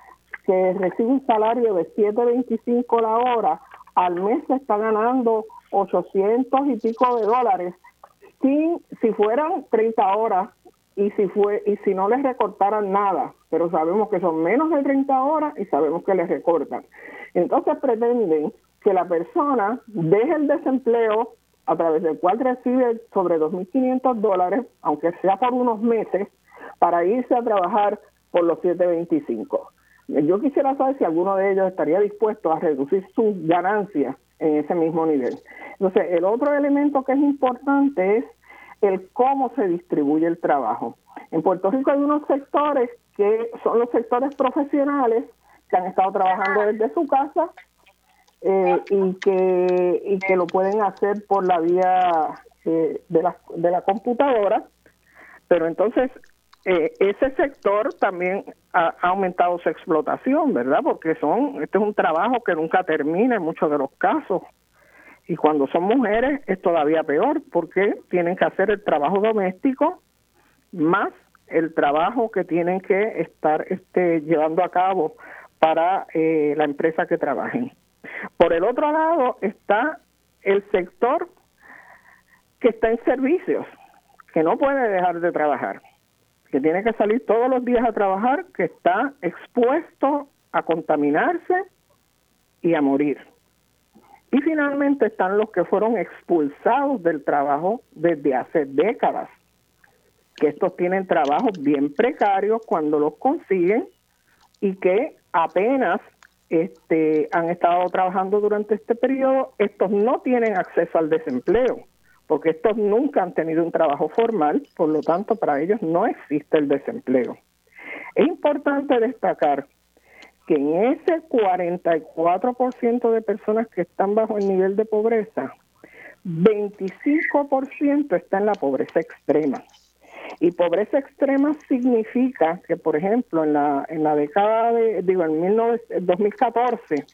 que recibe un salario de 7.25 la hora, al mes se está ganando 800 y pico de dólares si, fueran 30 horas y si fue y si no les recortaran nada, pero sabemos que son menos de 30 horas y sabemos que les recortan. Entonces pretenden que la persona deje el desempleo a través del cual recibe sobre 2.500 dólares, aunque sea por unos meses, para irse a trabajar por los 725. Yo quisiera saber si alguno de ellos estaría dispuesto a reducir sus ganancias en ese mismo nivel. Entonces, el otro elemento que es importante es el cómo se distribuye el trabajo. En Puerto Rico hay unos sectores que son los sectores profesionales que han estado trabajando desde su casa eh, y que y que lo pueden hacer por la vía eh, de la de la computadora pero entonces eh, ese sector también ha, aumentado su explotación, ¿verdad? Porque son, este es un trabajo que nunca termina en muchos de los casos. Y cuando son mujeres es todavía peor porque tienen que hacer el trabajo doméstico más el trabajo que tienen que estar este, llevando a cabo para eh, la empresa que trabajen. Por el otro lado está el sector que está en servicios, que no puede dejar de trabajar que tiene que salir todos los días a trabajar, que está expuesto a contaminarse y a morir. Y finalmente están los que fueron expulsados del trabajo desde hace décadas, que estos tienen trabajos bien precarios cuando los consiguen y que apenas este, han estado trabajando durante este periodo, estos no tienen acceso al desempleo porque estos nunca han tenido un trabajo formal, por lo tanto para ellos no existe el desempleo. Es importante destacar que en ese 44% de personas que están bajo el nivel de pobreza, 25% está en la pobreza extrema. Y pobreza extrema significa que, por ejemplo, en la, en la década de, digo, en 2014,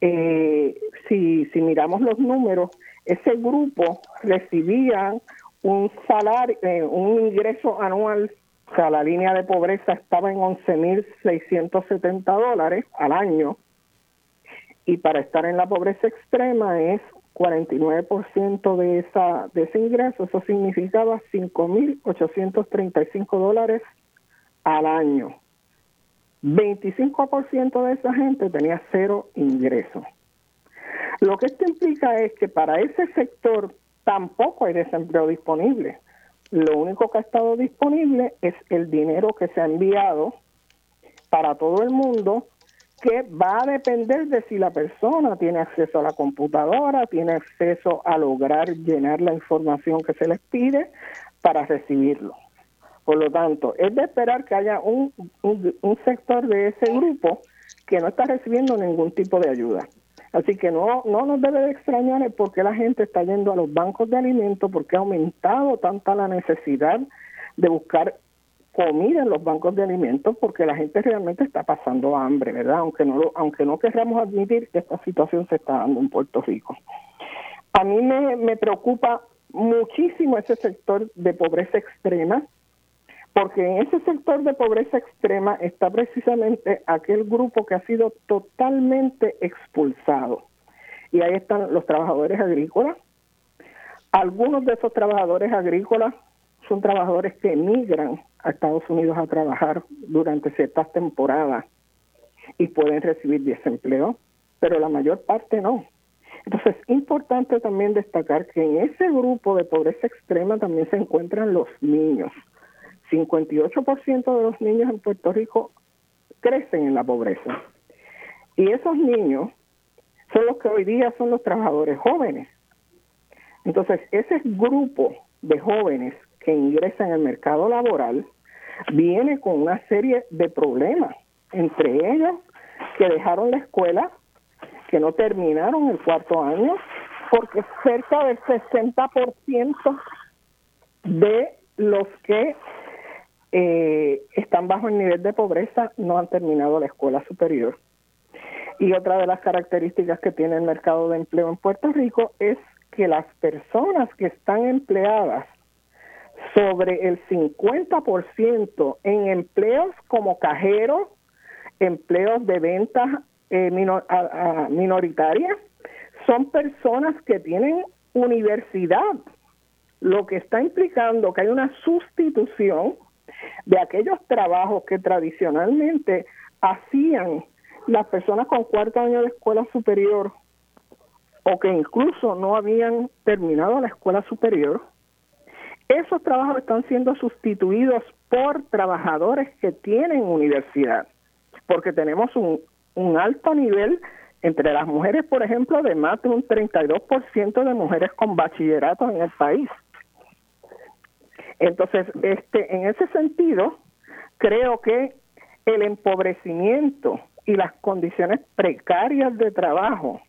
eh, si, si miramos los números, ese grupo recibía un salario, eh, un ingreso anual, o sea, la línea de pobreza estaba en 11.670 dólares al año, y para estar en la pobreza extrema es 49% de, esa, de ese ingreso, eso significaba 5.835 dólares al año. 25% de esa gente tenía cero ingresos. Lo que esto implica es que para ese sector tampoco hay desempleo disponible. Lo único que ha estado disponible es el dinero que se ha enviado para todo el mundo, que va a depender de si la persona tiene acceso a la computadora, tiene acceso a lograr llenar la información que se les pide para recibirlo. Por lo tanto, es de esperar que haya un, un, un sector de ese grupo que no está recibiendo ningún tipo de ayuda. Así que no, no nos debe de extrañar el por qué la gente está yendo a los bancos de alimentos, porque ha aumentado tanta la necesidad de buscar comida en los bancos de alimentos porque la gente realmente está pasando hambre, ¿verdad? Aunque no, aunque no querramos admitir que esta situación se está dando en Puerto Rico. A mí me, me preocupa muchísimo ese sector de pobreza extrema, porque en ese sector de pobreza extrema está precisamente aquel grupo que ha sido totalmente expulsado. Y ahí están los trabajadores agrícolas. Algunos de esos trabajadores agrícolas son trabajadores que emigran a Estados Unidos a trabajar durante ciertas temporadas y pueden recibir desempleo, pero la mayor parte no. Entonces, es importante también destacar que en ese grupo de pobreza extrema también se encuentran los niños. 58% de los niños en Puerto Rico crecen en la pobreza. Y esos niños son los que hoy día son los trabajadores jóvenes. Entonces, ese grupo de jóvenes que ingresan al mercado laboral viene con una serie de problemas, entre ellos que dejaron la escuela, que no terminaron el cuarto año, porque cerca del 60% de los que eh, están bajo el nivel de pobreza no han terminado la escuela superior. Y otra de las características que tiene el mercado de empleo en Puerto Rico es que las personas que están empleadas sobre el 50% en empleos como cajero, empleos de ventas eh, minoritarias, son personas que tienen universidad, lo que está implicando que hay una sustitución de aquellos trabajos que tradicionalmente hacían las personas con cuarto año de escuela superior o que incluso no habían terminado la escuela superior, esos trabajos están siendo sustituidos por trabajadores que tienen universidad, porque tenemos un, alto nivel entre las mujeres, por ejemplo, de más de un 32% de mujeres con bachillerato en el país. Entonces, este, en ese sentido, creo que el empobrecimiento y las condiciones precarias de trabajo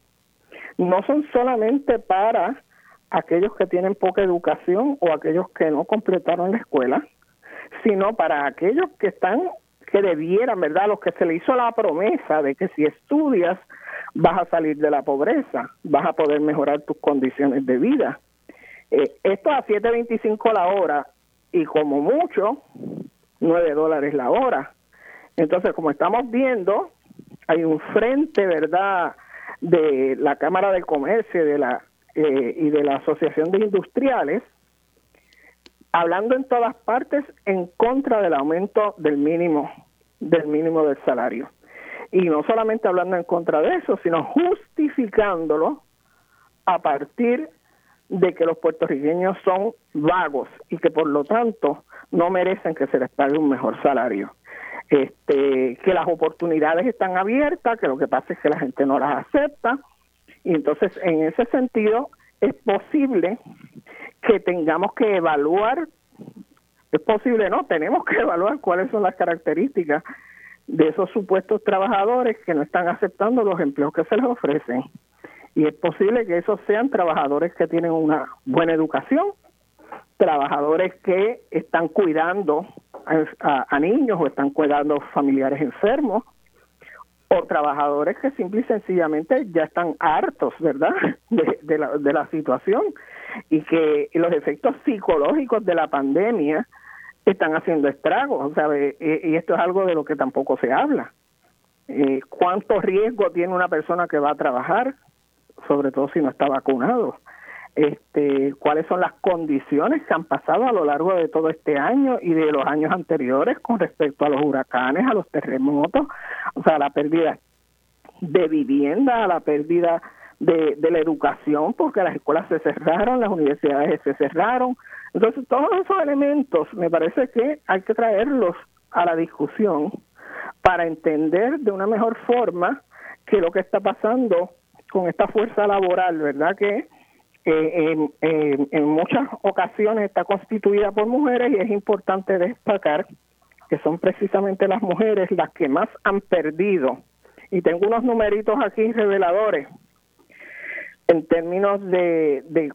no son solamente para aquellos que tienen poca educación o aquellos que no completaron la escuela, sino para aquellos que están, que debieran, ¿verdad? Los que se le hizo la promesa de que si estudias vas a salir de la pobreza, vas a poder mejorar tus condiciones de vida. Eh, esto a 7.25 la hora y como mucho 9 dólares la hora. Entonces, como estamos viendo, hay un frente, ¿verdad?, de la Cámara de Comercio de la eh, y de la Asociación de Industriales, hablando en todas partes en contra del aumento del mínimo del mínimo del salario. Y no solamente hablando en contra de eso, sino justificándolo a partir de que los puertorriqueños son vagos y que por lo tanto no merecen que se les pague un mejor salario. Este, que las oportunidades están abiertas, que lo que pasa es que la gente no las acepta y entonces, en ese sentido, es posible que tengamos que evaluar, es posible, no, tenemos que evaluar cuáles son las características de esos supuestos trabajadores que no están aceptando los empleos que se les ofrecen. Y es posible que esos sean trabajadores que tienen una buena educación, trabajadores que están cuidando a, niños o están cuidando familiares enfermos, o trabajadores que simple y sencillamente ya están hartos, ¿verdad?, de, la, de la situación y que los efectos psicológicos de la pandemia están haciendo estragos, ¿sabe? Y, esto es algo de lo que tampoco se habla. Eh, ¿Cuánto riesgo tiene una persona que va a trabajar, sobre todo si no está vacunado? este, cuáles son las condiciones que han pasado a lo largo de todo este año y de los años anteriores con respecto a los huracanes, a los terremotos, o sea, la pérdida de vivienda, la pérdida de, de la educación, porque las escuelas se cerraron, las universidades se cerraron. Entonces, todos esos elementos me parece que hay que traerlos a la discusión para entender de una mejor forma que lo que está pasando con esta fuerza laboral, ¿verdad? Que en, en, muchas ocasiones está constituida por mujeres y es importante destacar que son precisamente las mujeres las que más han perdido. Y tengo unos numeritos aquí reveladores en términos de, de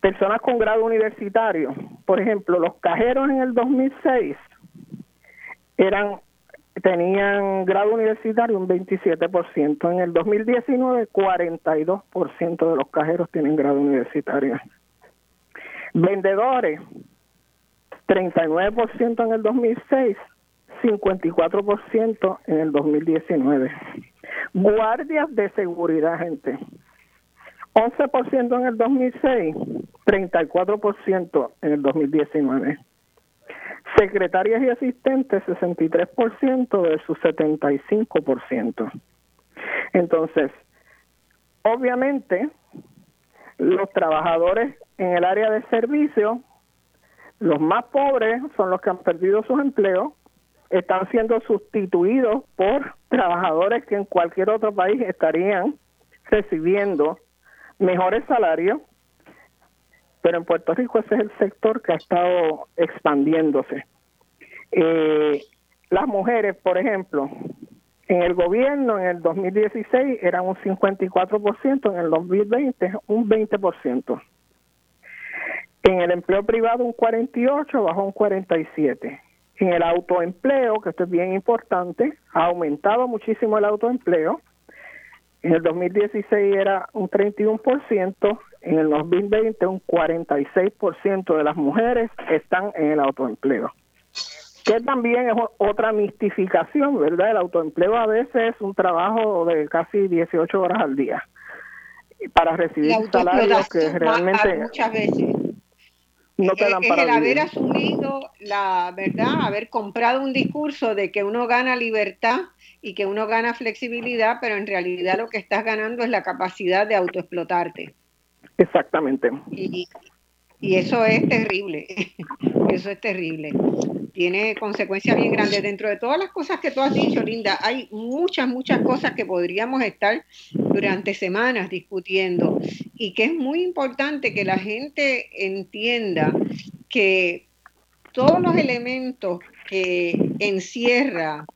personas con grado universitario. Por ejemplo, los cajeros en el 2006 eran tenían grado universitario un 27%. En el 2019, 42% de los cajeros tienen grado universitario. Vendedores, 39% en el 2006, 54% en el 2019. Guardias de seguridad, gente. 11% en el 2006, 34% en el 2019. Secretarias y asistentes, 63% de su 75%. Entonces, obviamente, los trabajadores en el área de servicio, los más pobres son los que han perdido sus empleos, están siendo sustituidos por trabajadores que en cualquier otro país estarían recibiendo mejores salarios, pero en Puerto Rico ese es el sector que ha estado expandiéndose. Eh, las mujeres, por ejemplo, en el gobierno en el 2016 eran un 54%, en el 2020 un 20%. En el empleo privado un 48, bajó un 47. En el autoempleo, que esto es bien importante, ha aumentado muchísimo el autoempleo. En el 2016 era un 31%, en el 2020 un 46% de las mujeres están en el autoempleo. Que también es otra mistificación, ¿verdad? El autoempleo a veces es un trabajo de casi 18 horas al día para recibir salarios que realmente muchas veces no te dan es para el haber asumido la verdad, haber comprado un discurso de que uno gana libertad y que uno gana flexibilidad, pero en realidad lo que estás ganando es la capacidad de autoexplotarte. Exactamente. Y, eso es terrible, eso es terrible. Tiene consecuencias bien grandes. Dentro de todas las cosas que tú has dicho, Linda, hay muchas, muchas cosas que podríamos estar durante semanas discutiendo y que es muy importante que la gente entienda que todos los elementos que encierra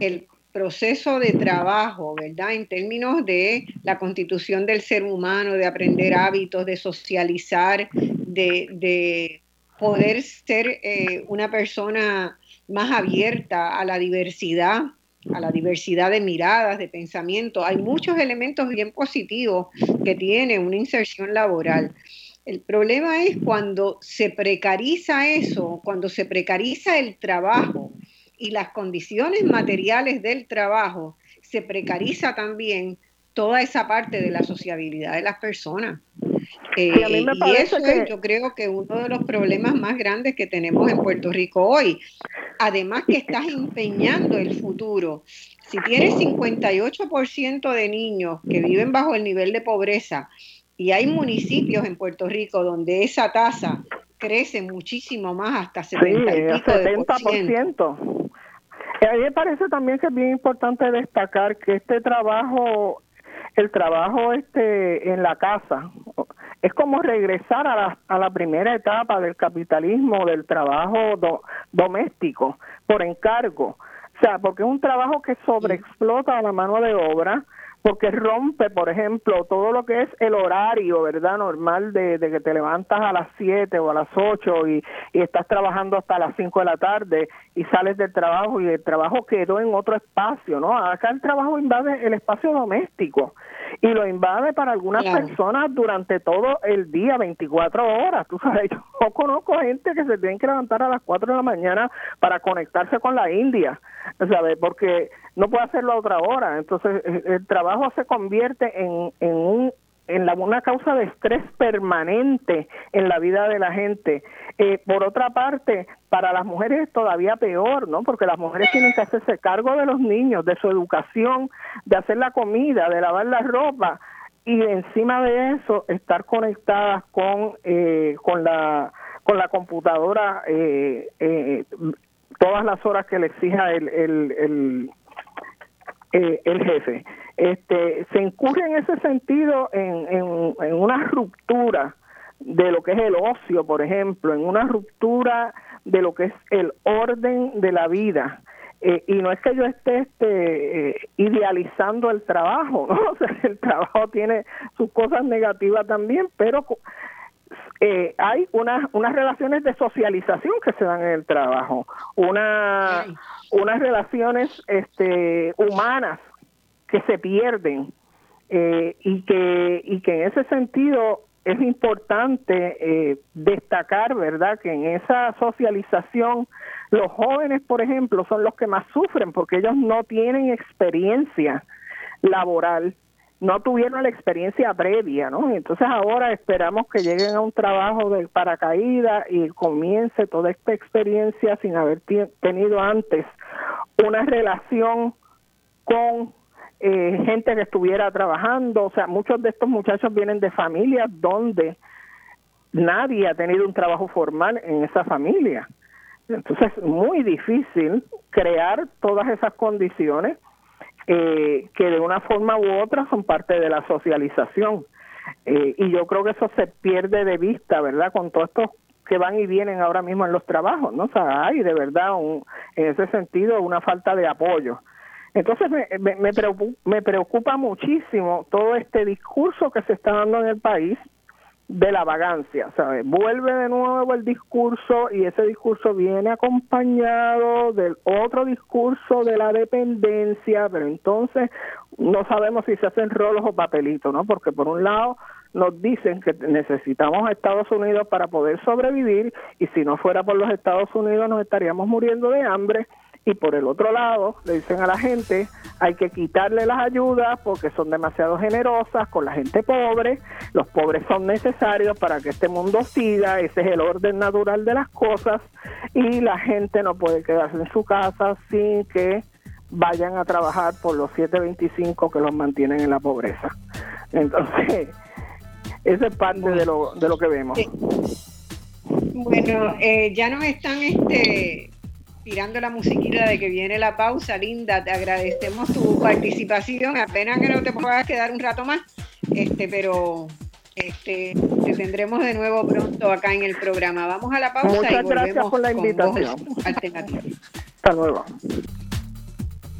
el proceso de trabajo, ¿verdad? En términos de la constitución del ser humano, de aprender hábitos, de socializar, de, de poder ser eh, una persona más abierta a la diversidad, a la diversidad de miradas, de pensamiento. Hay muchos elementos bien positivos que tiene una inserción laboral. El problema es cuando se precariza eso, cuando se precariza el trabajo y las condiciones materiales del trabajo, se precariza también toda esa parte de la sociabilidad de las personas. Eh, Sí, a mí me y parece eso que- es, yo creo que uno de los problemas más grandes que tenemos en Puerto Rico hoy. Además que estás empeñando el futuro. Si tienes 58% de niños que viven bajo el nivel de pobreza y hay municipios en Puerto Rico donde esa tasa crece muchísimo más, hasta Sí, 70 y el pico de por ciento. 70%. Eh, A mí me parece también que es bien importante destacar que este trabajo, el trabajo este en la casa, es como regresar a la, a la primera etapa del capitalismo, del trabajo do- doméstico, por encargo. O sea, porque es un trabajo que sobreexplota a la mano de obra, porque rompe, por ejemplo, todo lo que es el horario, ¿verdad? Normal de, de que te levantas a las 7 o a las 8 y, y estás trabajando hasta las 5 de la tarde y sales del trabajo y el trabajo quedó en otro espacio, ¿no? Acá el trabajo invade el espacio doméstico y lo invade para algunas personas durante todo el día, 24 horas. Tú sabes, yo conozco gente que se tienen que levantar a las 4 de la mañana para conectarse con la India, ¿sabes? Porque no puede hacerlo a otra hora. Entonces, el, el trabajo se convierte en, en un en la, una causa de estrés permanente en la vida de la gente. Eh, por otra parte, para las mujeres es todavía peor, ¿no? Porque las mujeres tienen que hacerse cargo de los niños, de su educación, de hacer la comida, de lavar la ropa y encima de eso estar conectadas con eh, con la con la computadora eh, eh, todas las horas que le exija el, el eh, el jefe. Este, se incurre en ese sentido en, en, una ruptura de lo que es el ocio, por ejemplo, en una ruptura de lo que es el orden de la vida. Eh, y no es que yo esté este, eh, idealizando el trabajo, ¿no? O sea, el trabajo tiene sus cosas negativas también, pero eh, hay unas, unas relaciones de socialización que se dan en el trabajo, una, unas relaciones este, humanas que se pierden eh, y, que, y que en ese sentido es importante eh, destacar, ¿verdad?, que en esa socialización los jóvenes, por ejemplo, son los que más sufren porque ellos no tienen experiencia laboral, no tuvieron la experiencia previa, ¿no? Entonces ahora esperamos que lleguen a un trabajo de paracaídas y comience toda esta experiencia sin haber tenido antes una relación con eh, gente que estuviera trabajando, o sea, muchos de estos muchachos vienen de familias donde nadie ha tenido un trabajo formal en esa familia. Entonces es muy difícil crear todas esas condiciones eh, que de una forma u otra son parte de la socialización. Eh, y yo creo que eso se pierde de vista, ¿verdad? Con todos estos que van y vienen ahora mismo en los trabajos, ¿no? O hay de verdad un, en ese sentido una falta de apoyo. Entonces me, me, preocupa, me preocupa muchísimo todo este discurso que se está dando en el país de la vagancia, ¿sabes? Vuelve de nuevo el discurso y ese discurso viene acompañado del otro discurso de la dependencia, pero entonces no sabemos si se hacen rolos o papelitos, ¿no? Porque por un lado nos dicen que necesitamos a Estados Unidos para poder sobrevivir y si no fuera por los Estados Unidos nos estaríamos muriendo de hambre y por el otro lado le dicen a la gente hay que quitarle las ayudas porque son demasiado generosas con la gente pobre, los pobres son necesarios para que este mundo siga, ese es el orden natural de las cosas y la gente no puede quedarse en su casa sin que vayan a trabajar por los 725 que los mantienen en la pobreza. Entonces, esa es parte de lo, de lo que vemos. Bueno, eh, ya nos están este, tirando la musiquita de que viene la pausa, Linda, te agradecemos tu participación, apenas que no te puedas quedar un rato más, este, pero este, te tendremos de nuevo pronto acá en el programa. Vamos a la pausa Muchas y volvemos gracias por la invitación. Hasta luego.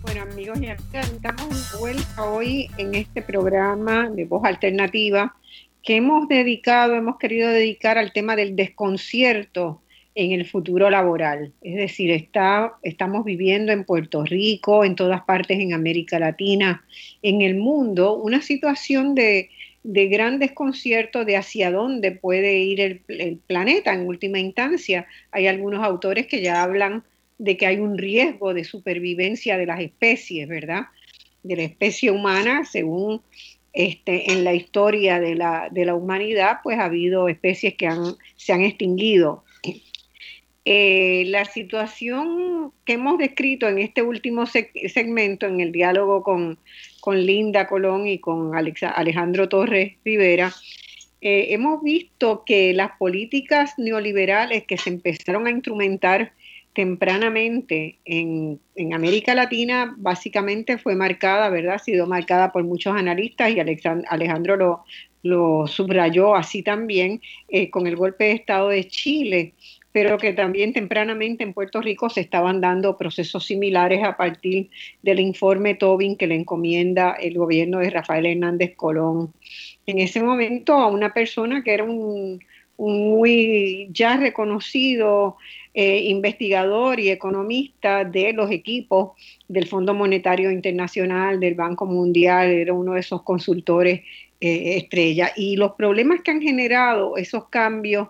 Bueno, amigos y amigas, estamos de vuelta hoy en este programa de Voz Alternativa que hemos dedicado, hemos querido dedicar al tema del desconcierto en el futuro laboral. Es decir, está, estamos viviendo en Puerto Rico, en todas partes en América Latina, en el mundo, una situación de, de gran desconcierto de hacia dónde puede ir el, el, planeta en última instancia. Hay algunos autores que ya hablan de que hay un riesgo de supervivencia de las especies, ¿verdad? De la especie humana, según este, en la historia de la, de la humanidad, pues ha habido especies que han, se han extinguido eh, la situación que hemos descrito en este último segmento, en el diálogo con, Linda Colón y con Alejandro Torres Rivera, eh, hemos visto que las políticas neoliberales que se empezaron a instrumentar tempranamente en, América Latina básicamente fue marcada, ¿verdad? Ha sido marcada por muchos analistas y Alejandro lo, lo subrayó así también eh, con el golpe de Estado de Chile, pero que también tempranamente en Puerto Rico se estaban dando procesos similares a partir del informe Tobin que le encomienda el gobierno de Rafael Hernández Colón. En ese momento a una persona que era un, muy ya reconocido eh, investigador y economista de los equipos del Fondo Monetario Internacional, del Banco Mundial, era uno de esos consultores eh, estrella. Y los problemas que han generado esos cambios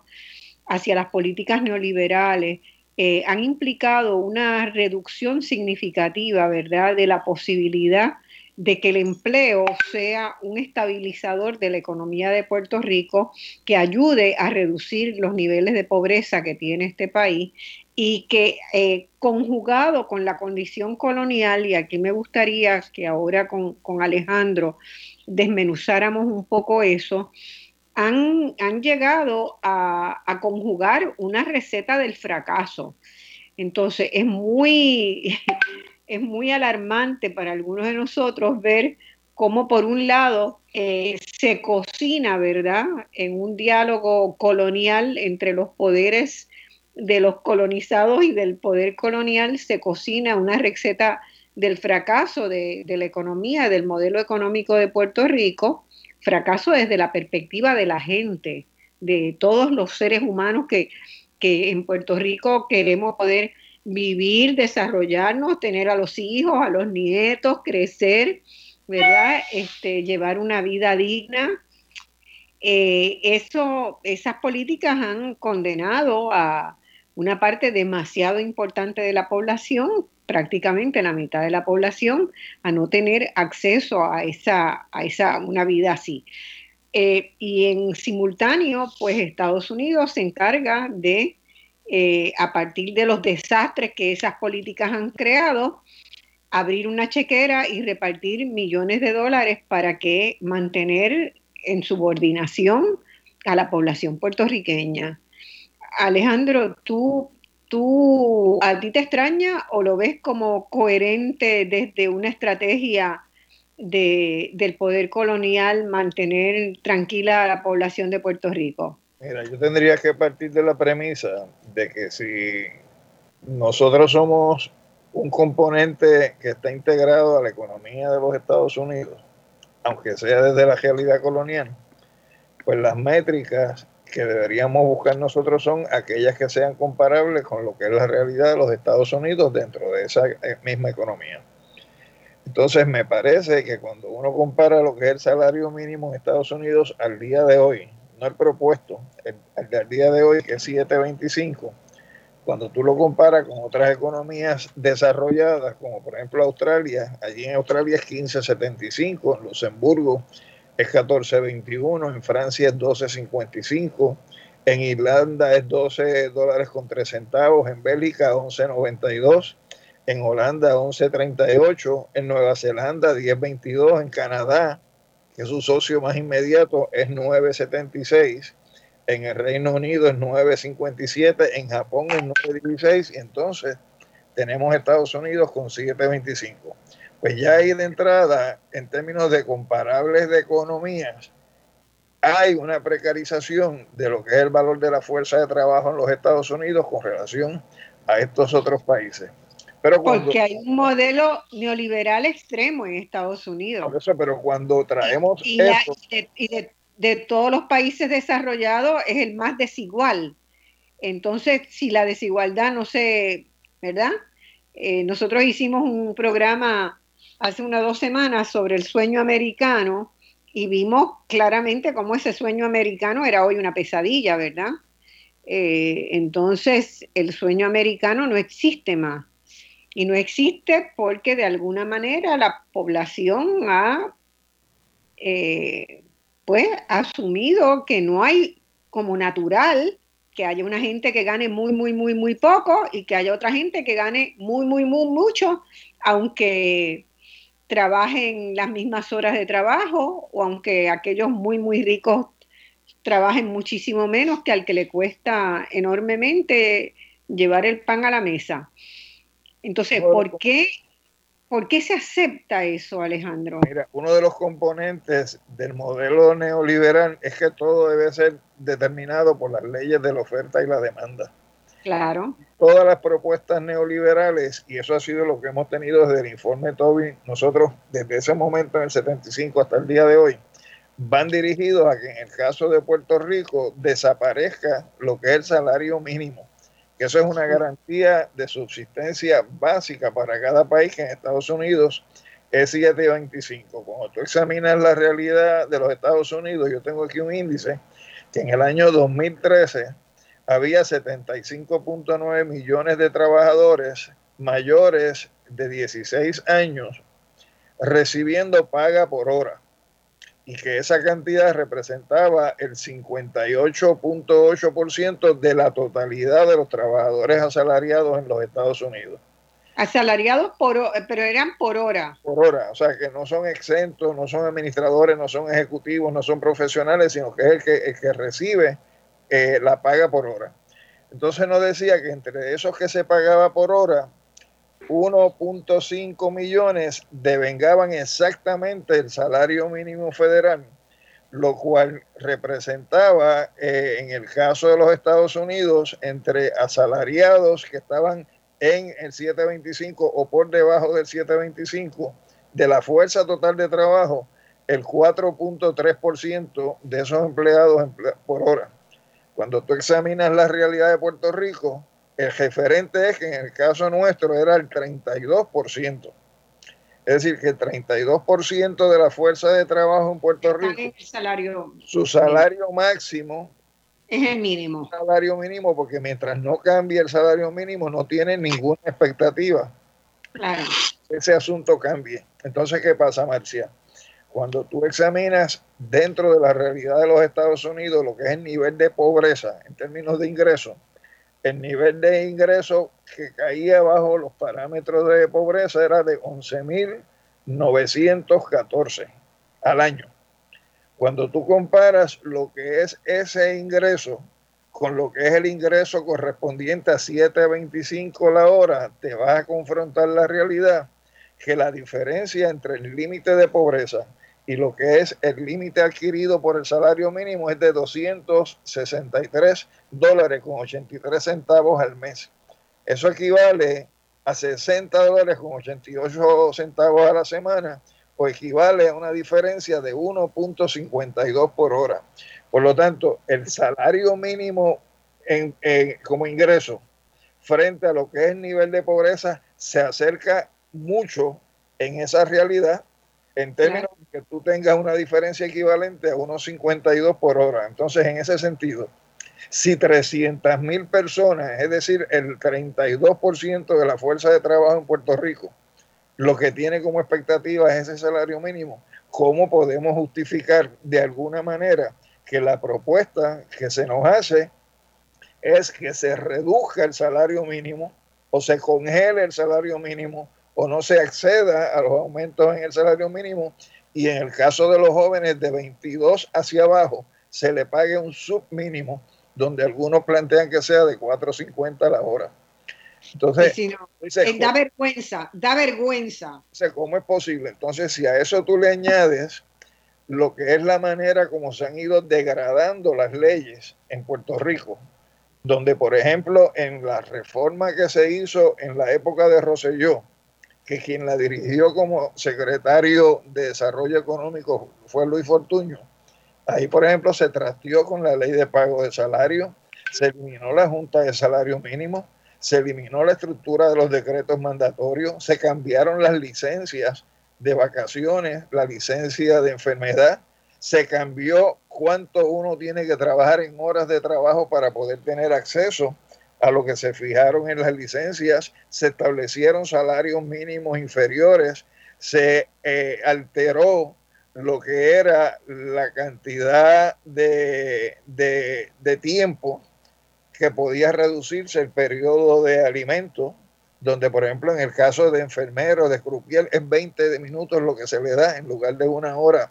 hacia las políticas neoliberales eh, han implicado una reducción significativa, ¿verdad?, de la posibilidad de que el empleo sea un estabilizador de la economía de Puerto Rico que ayude a reducir los niveles de pobreza que tiene este país y que eh, conjugado con la condición colonial, y aquí me gustaría que ahora con, con Alejandro desmenuzáramos un poco eso, han, llegado a, conjugar una receta del fracaso. Entonces es muy, es muy alarmante para algunos de nosotros ver cómo por un lado eh, se cocina, ¿verdad?, en un diálogo colonial entre los poderes de los colonizados y del poder colonial, se cocina una receta del fracaso de, de la economía, del modelo económico de Puerto Rico, fracaso desde la perspectiva de la gente, de todos los seres humanos que, que en Puerto Rico queremos poder vivir, desarrollarnos, tener a los hijos, a los nietos, crecer, ¿verdad? Este, llevar una vida digna. Eh, eso, esas políticas han condenado a una parte demasiado importante de la población, prácticamente la mitad de la población, a no tener acceso a esa, a esa una vida así. Eh, y en simultáneo, pues Estados Unidos se encarga de eh, a partir de los desastres que esas políticas han creado, abrir una chequera y repartir millones de dólares para que mantener en subordinación a la población puertorriqueña. Alejandro, ¿tú, tú a ti te extraña o lo ves como coherente desde una estrategia de, del poder colonial mantener tranquila a la población de Puerto Rico? Mira, yo tendría que partir de la premisa de que si nosotros somos un componente que está integrado a la economía de los Estados Unidos, aunque sea desde la realidad colonial, pues las métricas que deberíamos buscar nosotros son aquellas que sean comparables con lo que es la realidad de los Estados Unidos dentro de esa eh, misma economía. Entonces me parece que cuando uno compara lo que es el salario mínimo en Estados Unidos al día de hoy, no el propuesto, el, día de hoy, que es 725, cuando tú lo comparas con otras economías desarrolladas, como por ejemplo Australia, allí en Australia es 1575, en Luxemburgo es 1421, en Francia es 1255, en Irlanda es 12 dólares con 3 centavos, en Bélgica 1192, en Holanda 1138, en Nueva Zelanda 1022, en Canadá que su socio más inmediato es 976, en el Reino Unido es 957, en Japón es 916 y entonces tenemos Estados Unidos con 725. Pues ya ahí de entrada, en términos de comparables de economías, hay una precarización de lo que es el valor de la fuerza de trabajo en los Estados Unidos con relación a estos otros países. Porque hay un modelo neoliberal extremo en Estados Unidos. pero cuando traemos y, de, todos los países desarrollados es el más desigual. Entonces, si la desigualdad no se, ¿verdad? Eh, nosotros hicimos un programa hace unas dos semanas sobre el sueño americano y vimos claramente cómo ese sueño americano era hoy una pesadilla, ¿verdad? Eh, entonces, el sueño americano no existe más y no existe porque de alguna manera la población ha eh, pues asumido que no hay como natural que haya una gente que gane muy, muy, muy, muy poco y que haya otra gente que gane muy, muy, muy mucho, aunque trabajen las mismas horas de trabajo o aunque aquellos muy, muy ricos trabajen muchísimo menos que al que le cuesta enormemente llevar el pan a la mesa. Entonces, ¿por qué, ¿por qué se acepta eso, Alejandro? Mira, uno de los componentes del modelo neoliberal es que todo debe ser determinado por las leyes de la oferta y la demanda. Claro. Todas las propuestas neoliberales, y eso ha sido lo que hemos tenido desde el informe Toby, nosotros desde ese momento en el 75 hasta el día de hoy, van dirigidos a que en el caso de Puerto Rico desaparezca lo que es el salario mínimo que eso es una garantía de subsistencia básica para cada país que en Estados Unidos es 725. Cuando tú examinas la realidad de los Estados Unidos, yo tengo aquí un índice que en el año 2013 había 75.9 millones de trabajadores mayores de 16 años recibiendo paga por hora y que esa cantidad representaba el 58.8% de la totalidad de los trabajadores asalariados en los Estados Unidos. Asalariados por pero eran por hora. Por hora, o sea que no son exentos, no son administradores, no son ejecutivos, no son profesionales, sino que es el que, el que recibe eh, la paga por hora. Entonces nos decía que entre esos que se pagaba por hora, 1.5 millones devengaban exactamente el salario mínimo federal, lo cual representaba, eh, en el caso de los Estados Unidos, entre asalariados que estaban en el 725 o por debajo del 725 de la fuerza total de trabajo, el 4.3% de esos empleados por hora. Cuando tú examinas la realidad de Puerto Rico, el referente es que en el caso nuestro era el 32%. Es decir, que el 32% de la fuerza de trabajo en Puerto Rico, salario su salario máximo es el mínimo. Salario mínimo, porque mientras no cambie el salario mínimo, no tiene ninguna expectativa. Claro. Ese asunto cambie. Entonces, ¿qué pasa, Marcia? Cuando tú examinas dentro de la realidad de los Estados Unidos lo que es el nivel de pobreza en términos de ingreso, el nivel de ingreso que caía bajo los parámetros de pobreza era de 11.914 al año. Cuando tú comparas lo que es ese ingreso con lo que es el ingreso correspondiente a 7.25 la hora, te vas a confrontar la realidad que la diferencia entre el límite de pobreza y lo que es el límite adquirido por el salario mínimo es de 263 dólares con 83 centavos al mes. Eso equivale a 60 dólares con 88 centavos a la semana o equivale a una diferencia de 1.52 por hora. Por lo tanto, el salario mínimo en, como ingreso frente a lo que es el nivel de pobreza se acerca mucho en esa realidad en términos que tú tengas una diferencia equivalente a 1.52 por hora. Entonces, en ese sentido, si 300 mil personas, es decir, el 32% de la fuerza de trabajo en Puerto Rico, lo que tiene como expectativa es ese salario mínimo, ¿cómo podemos justificar de alguna manera que la propuesta que se nos hace es que se reduzca el salario mínimo o se congele el salario mínimo o no se acceda a los aumentos en el salario mínimo y en el caso de los jóvenes de 22 hacia abajo se le pague un submínimo donde algunos plantean que sea de 4.50 a la hora. Entonces, eh, da vergüenza, da vergüenza. ¿Cómo es posible? Entonces, si a eso tú le añades lo que es la manera como se han ido degradando las leyes en Puerto Rico, donde, por ejemplo, en la reforma que se hizo en la época de Roselló, que quien la dirigió como secretario de Desarrollo Económico fue Luis Fortuño, ahí, por ejemplo, se trasteó con la ley de pago de salario, se eliminó la Junta de Salario Mínimo, se eliminó la estructura de los decretos mandatorios, se cambiaron las licencias de vacaciones, la licencia de enfermedad, se cambió cuánto uno tiene que trabajar en horas de trabajo para poder tener acceso a lo que se fijaron en las licencias, se establecieron salarios mínimos inferiores, se eh, alteró lo que era la cantidad de, de tiempo que podía reducirse el periodo de alimento, donde por ejemplo en el caso de enfermeros, de crupiel, es 20 minutos lo que se le da en lugar de una hora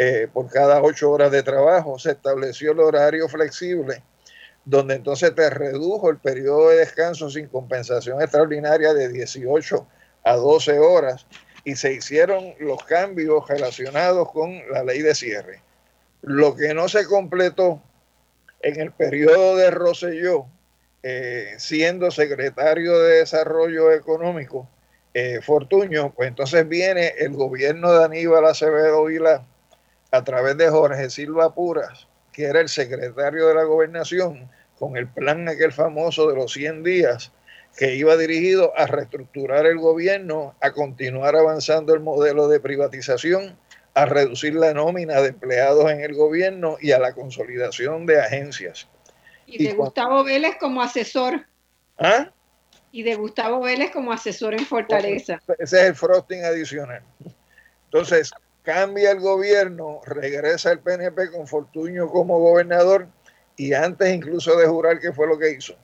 eh, por cada ocho horas de trabajo. Se estableció el horario flexible, donde entonces te redujo el periodo de descanso sin compensación extraordinaria de 18 a 12 horas y se hicieron los cambios relacionados con la ley de cierre. Lo que no se completó en el periodo de Roselló, eh, siendo secretario de Desarrollo Económico, eh, Fortuño, pues entonces viene el gobierno de Aníbal Acevedo Vila a través de Jorge Silva Puras, que era el secretario de la gobernación, con el plan aquel famoso de los 100 días, que iba dirigido a reestructurar el gobierno, a continuar avanzando el modelo de privatización a reducir la nómina de empleados en el gobierno y a la consolidación de agencias. Y de Gustavo Vélez como asesor. ¿Ah? Y de Gustavo Vélez como asesor en Fortaleza. Ese es el frosting adicional. Entonces, cambia el gobierno, regresa el PNP con Fortuño como gobernador y antes incluso de jurar que fue lo que hizo,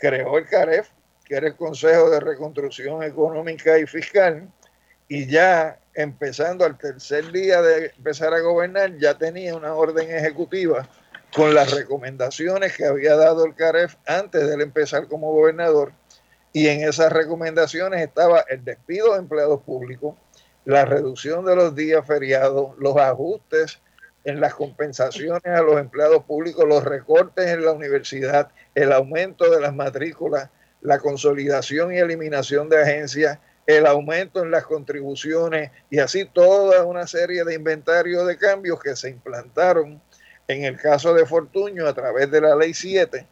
creó el CAREF, que era el Consejo de Reconstrucción Económica y Fiscal, y ya empezando al tercer día de empezar a gobernar, ya tenía una orden ejecutiva con las recomendaciones que había dado el CAREF antes de empezar como gobernador. Y en esas recomendaciones estaba el despido de empleados públicos, la reducción de los días feriados, los ajustes en las compensaciones a los empleados públicos, los recortes en la universidad, el aumento de las matrículas, la consolidación y eliminación de agencias, el aumento en las contribuciones y así toda una serie de inventarios de cambios que se implantaron En el caso de Fortuño, a través de la ley 7,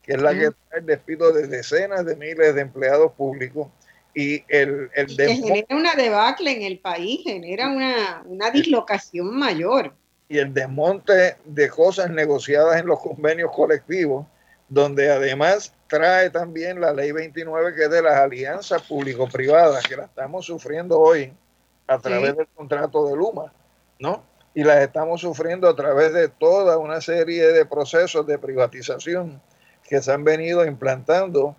que es la que trae el despido de decenas de miles de empleados públicos, y el, el genera una debacle en el país, genera una, una dislocación mayor. Y el desmonte de cosas negociadas en los convenios colectivos, donde además trae también la ley 29 que es de las alianzas público-privadas, que la estamos sufriendo hoy a través del contrato de Luma, ¿no? Y las estamos sufriendo a través de toda una serie de procesos de privatización que se han venido implantando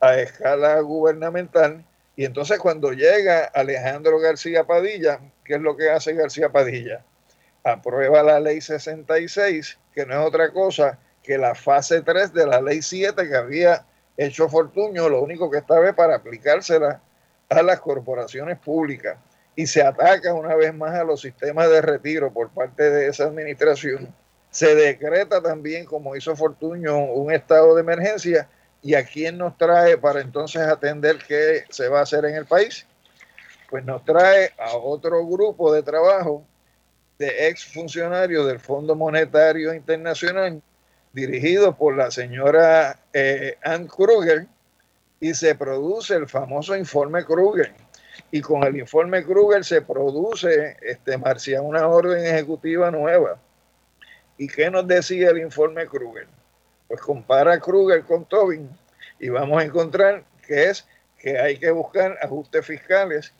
a escala gubernamental y entonces cuando llega Alejandro García Padilla, ¿qué es lo que hace García Padilla? Aprueba la ley 66, que no es otra cosa que la fase 3 de la ley 7 que había hecho Fortuño, lo único que estaba es para aplicársela a las corporaciones públicas. Y se ataca una vez más a los sistemas de retiro por parte de esa administración. Se decreta también, como hizo Fortuño, un estado de emergencia ¿Y a quién nos trae para entonces atender qué se va a hacer en el país? Pues nos trae a otro grupo de trabajo de ex funcionarios del Fondo Monetario Internacional, dirigido por la señora eh, Ann Kruger, y se produce el famoso informe Kruger. Y con el informe Kruger se produce, este, Marcia, una orden ejecutiva nueva. ¿Y qué nos decía el informe Kruger? Pues compara Kruger con Tobin y vamos a encontrar que es que hay que buscar ajustes fiscales,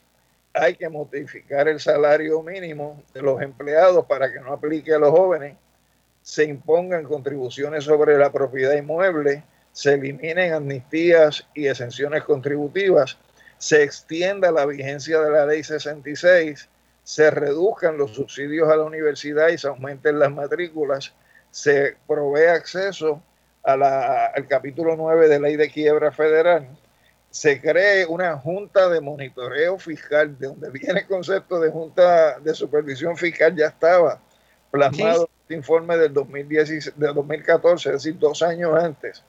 hay que modificar el salario mínimo de los empleados para que no aplique a los jóvenes, se impongan contribuciones sobre la propiedad inmueble, se eliminen amnistías y exenciones contributivas, se extienda la vigencia de la ley 66, se reduzcan los subsidios a la universidad y se aumenten las matrículas, se provee acceso al capítulo 9 de ley de quiebra federal, se cree una junta de monitoreo fiscal, de donde viene el concepto de junta de supervisión fiscal, ya estaba plasmado en el informe del, 2010, del 2014, es decir, dos años antes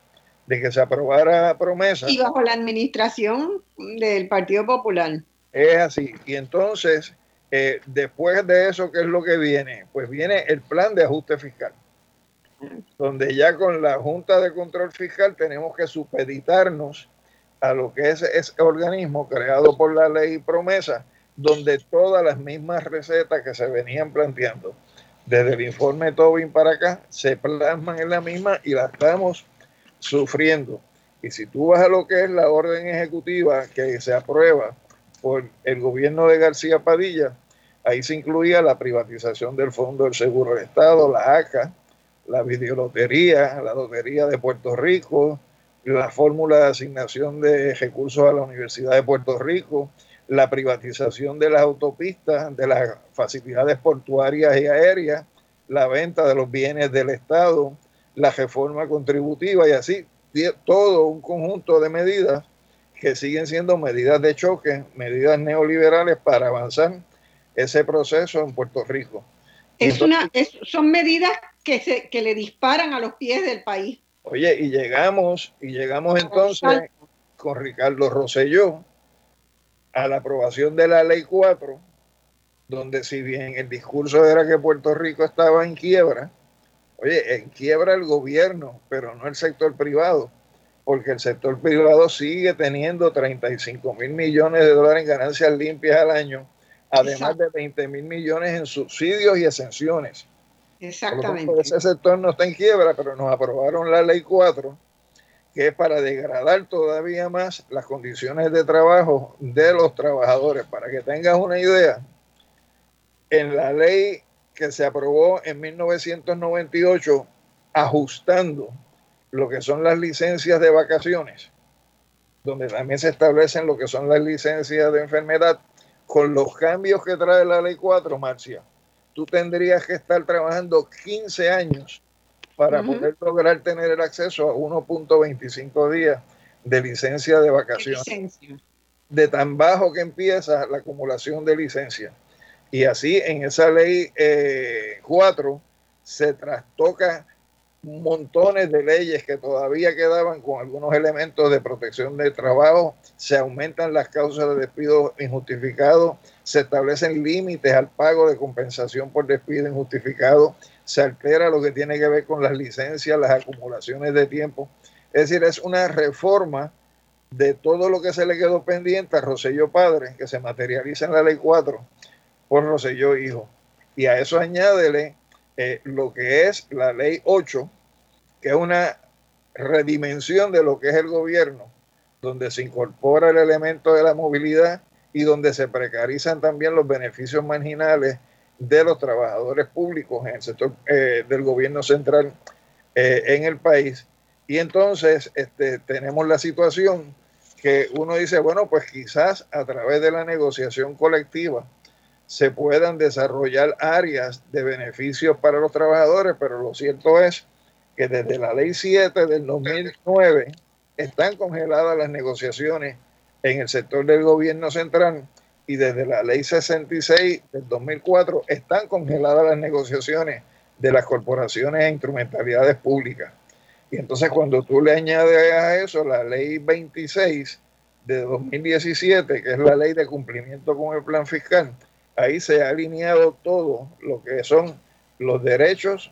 de que se aprobara promesa. Y bajo la administración del Partido Popular. Es así. Y entonces, eh, después de eso, ¿qué es lo que viene? Pues viene el plan de ajuste fiscal donde ya con la Junta de Control Fiscal tenemos que supeditarnos a lo que es ese organismo creado por la ley promesa, donde todas las mismas recetas que se venían planteando desde el informe Tobin para acá se plasman en la misma y la estamos sufriendo. Y si tú vas a lo que es la orden ejecutiva que se aprueba por el gobierno de García Padilla, ahí se incluía la privatización del Fondo del Seguro del Estado, la ACA, la videolotería, la lotería de Puerto Rico, la fórmula de asignación de recursos a la Universidad de Puerto Rico, la privatización de las autopistas, de las facilidades portuarias y aéreas, la venta de los bienes del Estado, la reforma contributiva y así todo un conjunto de medidas que siguen siendo medidas de choque, medidas neoliberales para avanzar ese proceso en Puerto Rico. Es una, son medidas que, se, que le disparan a los pies del país. Oye, y llegamos, y llegamos entonces con Ricardo Rosselló a la aprobación de la ley 4, donde si bien el discurso era que Puerto Rico estaba en quiebra, oye, en quiebra el gobierno, pero no el sector privado, porque el sector privado sigue teniendo 35 mil millones de dólares en ganancias limpias al año además de 20 mil millones en subsidios y exenciones. Exactamente. ese sector no está en quiebra, pero nos aprobaron la ley 4, que es para degradar todavía más las condiciones de trabajo de los trabajadores. Para que tengas una idea, en la ley que se aprobó en 1998, ajustando lo que son las licencias de vacaciones, donde también se establecen lo que son las licencias de enfermedad, con los cambios que trae la ley 4, Marcia, tú tendrías que estar trabajando 15 años para poder lograr tener el acceso a 1.25 días de licencia de vacaciones. De tan bajo que empieza la acumulación de licencia. Y así en esa ley 4 eh, se trastoca montones de leyes que todavía quedaban con algunos elementos de protección del trabajo, se aumentan las causas de despido injustificado, se establecen límites al pago de compensación por despido injustificado, se altera lo que tiene que ver con las licencias, las acumulaciones de tiempo. Es decir, es una reforma de todo lo que se le quedó pendiente a Roselló Padre, que se materializa en la ley 4 por Roselló Hijo. Y a eso añádele eh, lo que es la ley 8, que es una redimensión de lo que es el gobierno, donde se incorpora el elemento de la movilidad y donde se precarizan también los beneficios marginales de los trabajadores públicos en el sector eh, del gobierno central eh, en el país. Y entonces este, tenemos la situación que uno dice, bueno, pues quizás a través de la negociación colectiva, se puedan desarrollar áreas de beneficios para los trabajadores, pero lo cierto es que desde la ley 7 del 2009 están congeladas las negociaciones en el sector del gobierno central y desde la ley 66 del 2004 están congeladas las negociaciones de las corporaciones e instrumentalidades públicas. Y entonces cuando tú le añades a eso la ley 26 de 2017, que es la ley de cumplimiento con el plan fiscal, ahí se ha alineado todo lo que son los derechos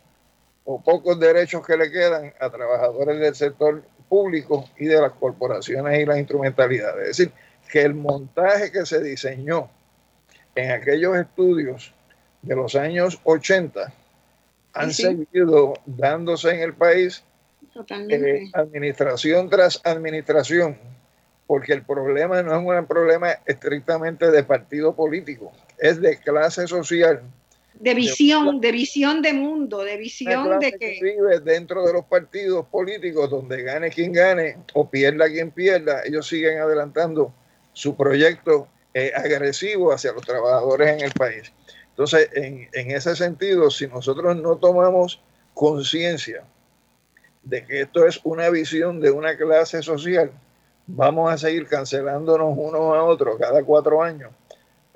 o pocos derechos que le quedan a trabajadores del sector público y de las corporaciones y las instrumentalidades. Es decir, que el montaje que se diseñó en aquellos estudios de los años 80 han seguido dándose en el país eh, administración tras administración, porque el problema no es un problema estrictamente de partido político, es de clase social. De visión, de, visión de mundo, de visión de que... vive dentro de los partidos políticos, donde gane quien gane o pierda quien pierda, ellos siguen adelantando su proyecto eh, agresivo hacia los trabajadores en el país. Entonces, en, en ese sentido, si nosotros no tomamos conciencia de que esto es una visión de una clase social, vamos a seguir cancelándonos unos a otros cada cuatro años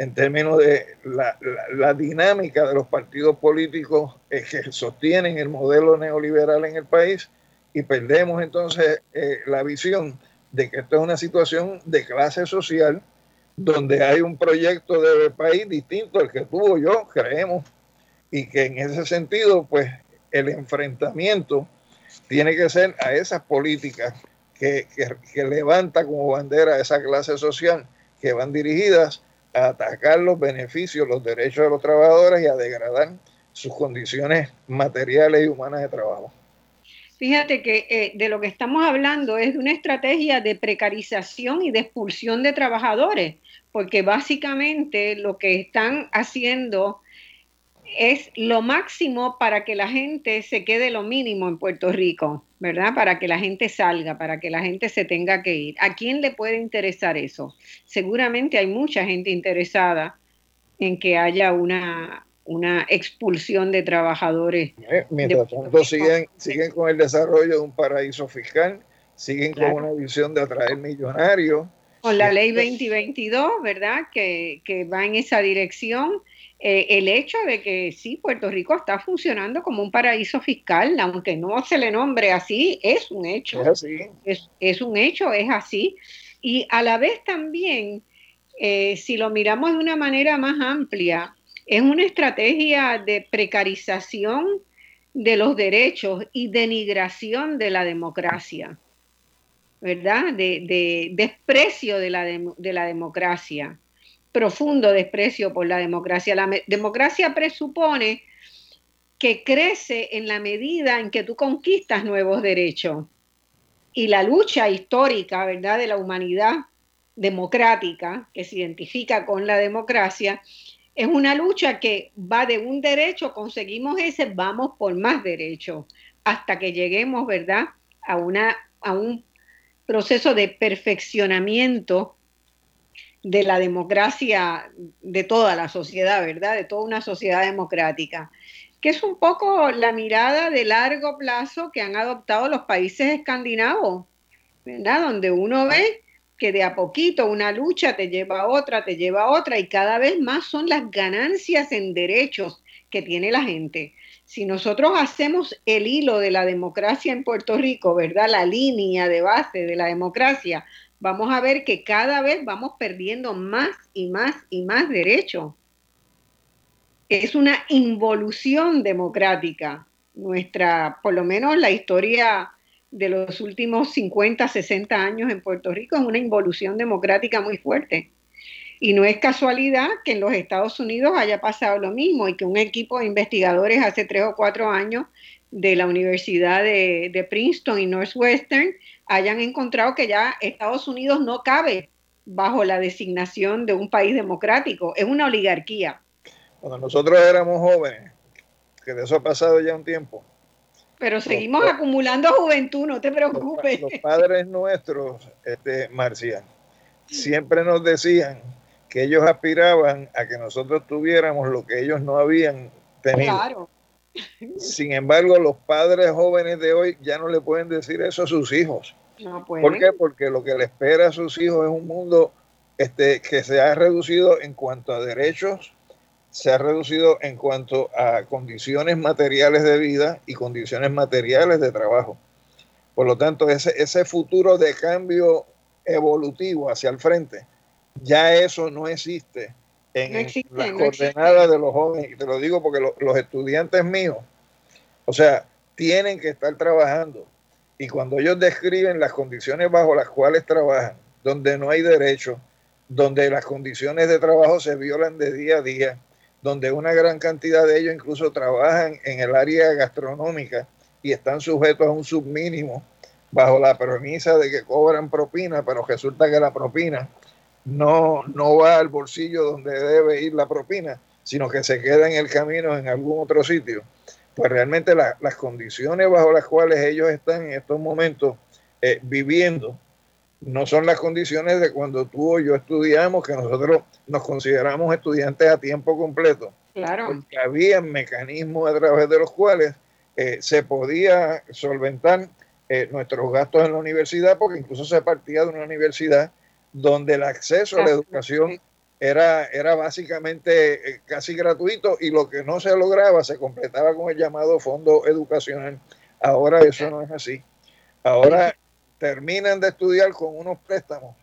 en términos de la, dinámica de los partidos políticos que sostienen el modelo neoliberal en el país y perdemos entonces eh, la visión de que esto es una situación de clase social donde hay un proyecto de país distinto al que tuvo yo, creemos, y que en ese sentido, pues el enfrentamiento tiene que ser a esas políticas que, que, que levanta como bandera esa clase social que van dirigidas a atacar los beneficios, los derechos de los trabajadores y a degradar sus condiciones materiales y humanas de trabajo. Fíjate que eh, de lo que estamos hablando es de una estrategia de precarización y de expulsión de trabajadores, porque básicamente lo que están haciendo es lo máximo para que la gente se quede lo mínimo en Puerto Rico, ¿verdad? Para que la gente salga, para que la gente se tenga que ir. ¿A quién le puede interesar eso? Seguramente hay mucha gente interesada en que haya una, una expulsión de trabajadores. Eh, mientras tanto siguen, siguen con el desarrollo de un paraíso fiscal, siguen con una visión de atraer millonarios. Con la ley 2022, ¿verdad? Que, que va en esa dirección eh, el hecho de que sí, Puerto Rico está funcionando como un paraíso fiscal, aunque no se le nombre así, es un hecho. Es, es, un hecho, es así. Y a la vez también, eh, si lo miramos de una manera más amplia, es una estrategia de precarización de los derechos y denigración de la democracia, ¿verdad? De, desprecio de la, de la democracia profundo desprecio por la democracia. La democracia presupone que crece en la medida en que tú conquistas nuevos derechos. Y la lucha histórica, ¿verdad?, de la humanidad democrática, que se identifica con la democracia, es una lucha que va de un derecho, conseguimos ese, vamos por más derechos, hasta que lleguemos, ¿verdad?, a, una, a un proceso de perfeccionamiento de la democracia de toda la sociedad, ¿verdad? De toda una sociedad democrática, que es un poco la mirada de largo plazo que han adoptado los países escandinavos, ¿verdad? Donde uno ve que de a poquito una lucha te lleva a otra, te lleva a otra y cada vez más son las ganancias en derechos que tiene la gente. Si nosotros hacemos el hilo de la democracia en Puerto Rico, ¿verdad? La línea de base de la democracia, vamos a ver que cada vez vamos perdiendo más y más y más derechos. Es una involución democrática. Nuestra, por lo menos la historia de los últimos 50, 60 años en Puerto Rico es una involución democrática muy fuerte. Y no es casualidad que en los Estados Unidos haya pasado lo mismo y que un equipo de investigadores hace tres o cuatro años de la Universidad de, Princeton y Northwestern hayan encontrado que ya Estados Unidos no cabe bajo la designación de un país democrático, es una oligarquía. Cuando nosotros éramos jóvenes, que de eso ha pasado ya un tiempo, pero seguimos acumulando juventud, no te preocupes. Los, padres nuestros, este, Marcia, siempre nos decían que ellos aspiraban a que nosotros tuviéramos lo que ellos no habían tenido. Claro. Sin embargo, los padres jóvenes de hoy ya no le pueden decir eso a sus hijos. No pueden. ¿Por qué? Porque lo que le espera a sus hijos es un mundo este, que se ha reducido en cuanto a derechos, se ha reducido en cuanto a condiciones materiales de vida y condiciones materiales de trabajo. Por lo tanto, ese, ese futuro de cambio evolutivo hacia el frente, ya eso no existe en las coordenadas de los jóvenes. Y te lo digo porque los estudiantes míos, o sea, tienen que estar trabajando. Y cuando ellos describen las condiciones bajo las cuales trabajan, donde no hay derecho, donde las condiciones de trabajo se violan de día a día, donde una gran cantidad de ellos incluso trabajan en el área gastronómica y están sujetos a un submínimo bajo la premisa de que cobran propina, pero resulta que la propina no, no va al bolsillo donde debe ir la propina, sino que se queda en el camino en algún otro sitio. Pues realmente las condiciones bajo las cuales ellos están en estos momentos eh, viviendo no son las condiciones de cuando tú o yo estudiamos, que nosotros nos consideramos estudiantes a tiempo completo. Claro. Porque había mecanismos a través de los cuales eh, se podía solventar eh, nuestros gastos en la universidad, porque incluso se partía de una universidad donde el acceso a la educación era, era básicamente eh, casi gratuito y lo que no se lograba se completaba con el llamado fondo educacional. Ahora eso no es así. Ahora terminan de estudiar con unos préstamos.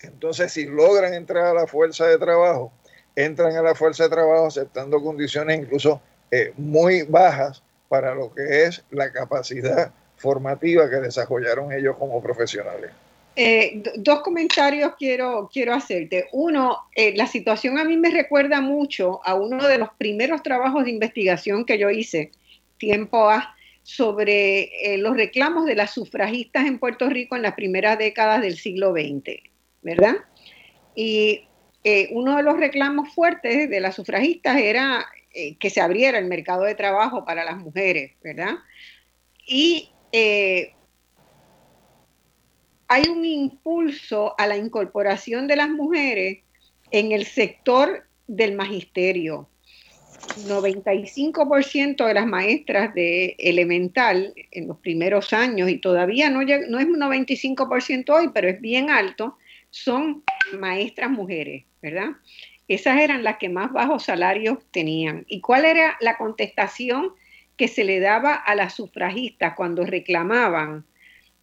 Entonces, si logran entrar a la fuerza de trabajo, entran a la fuerza de trabajo aceptando condiciones incluso eh, muy bajas para lo que es la capacidad formativa que desarrollaron ellos como profesionales. Eh, dos comentarios quiero, quiero hacerte. Uno, eh, la situación a mí me recuerda mucho a uno de los primeros trabajos de investigación que yo hice, tiempo a, sobre eh, los reclamos de las sufragistas en Puerto Rico en las primeras décadas del siglo XX, ¿verdad? Y uno de los reclamos fuertes de las sufragistas era que se abriera el mercado de trabajo para las mujeres, ¿verdad? Y hay un impulso a la incorporación de las mujeres en el sector del magisterio, 95% de las maestras de elemental en los primeros años, y todavía no, no es un 95% hoy, pero es bien alto, son maestras mujeres, ¿verdad? Esas eran las que más bajos salarios tenían. ¿Y cuál era la contestación que se le daba a las sufragistas cuando reclamaban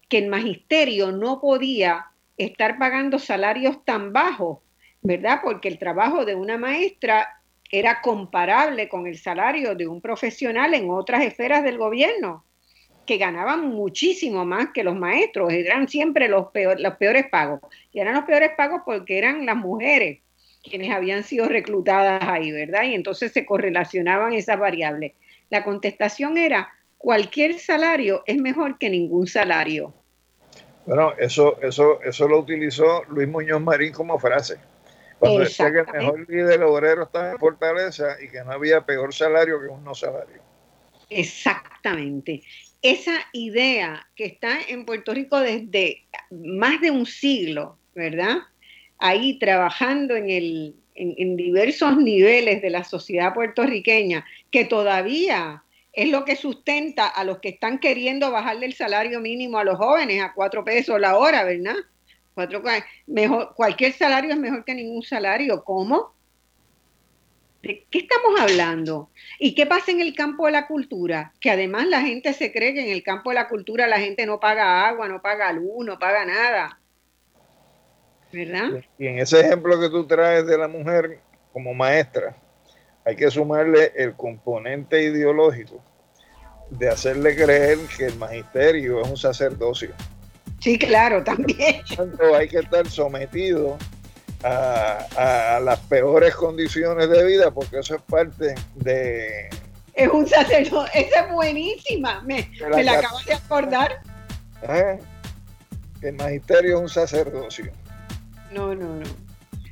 que el magisterio no podía estar pagando salarios tan bajos, ¿verdad? Porque el trabajo de una maestra era comparable con el salario de un profesional en otras esferas del gobierno, que ganaban muchísimo más que los maestros, eran siempre los, los peores pagos. Y eran los peores pagos porque eran las mujeres quienes habían sido reclutadas ahí, ¿verdad? Y entonces se correlacionaban esas variables. La contestación era, cualquier salario es mejor que ningún salario. Bueno, eso, eso, eso lo utilizó Luis Muñoz Marín como frase. Cuando decía que el mejor líder obrero estaba en Fortaleza y que no había peor salario que un no salario. Exactamente. Esa idea que está en Puerto Rico desde más de un siglo, ¿verdad? Ahí trabajando en, el, en, diversos niveles de la sociedad puertorriqueña, que todavía es lo que sustenta a los que están queriendo bajarle el salario mínimo a los jóvenes a cuatro pesos la hora, ¿verdad? Cuatro, mejor, cualquier salario es mejor que ningún salario. ¿Cómo? ¿De qué estamos hablando? ¿Y qué pasa en el campo de la cultura? Que además la gente se cree que en el campo de la cultura la gente no paga agua, no paga luz, no paga nada. ¿Verdad? Y en ese ejemplo que tú traes de la mujer como maestra, hay que sumarle el componente ideológico de hacerle creer que el magisterio es un sacerdocio. Sí, claro, también. hay que estar sometido a, las peores condiciones de vida porque eso es parte de... Es un sacerdocio, esa es buenísima, me, la, acabas de acordar. ¿Eh? El magisterio es un sacerdocio. No, no, no.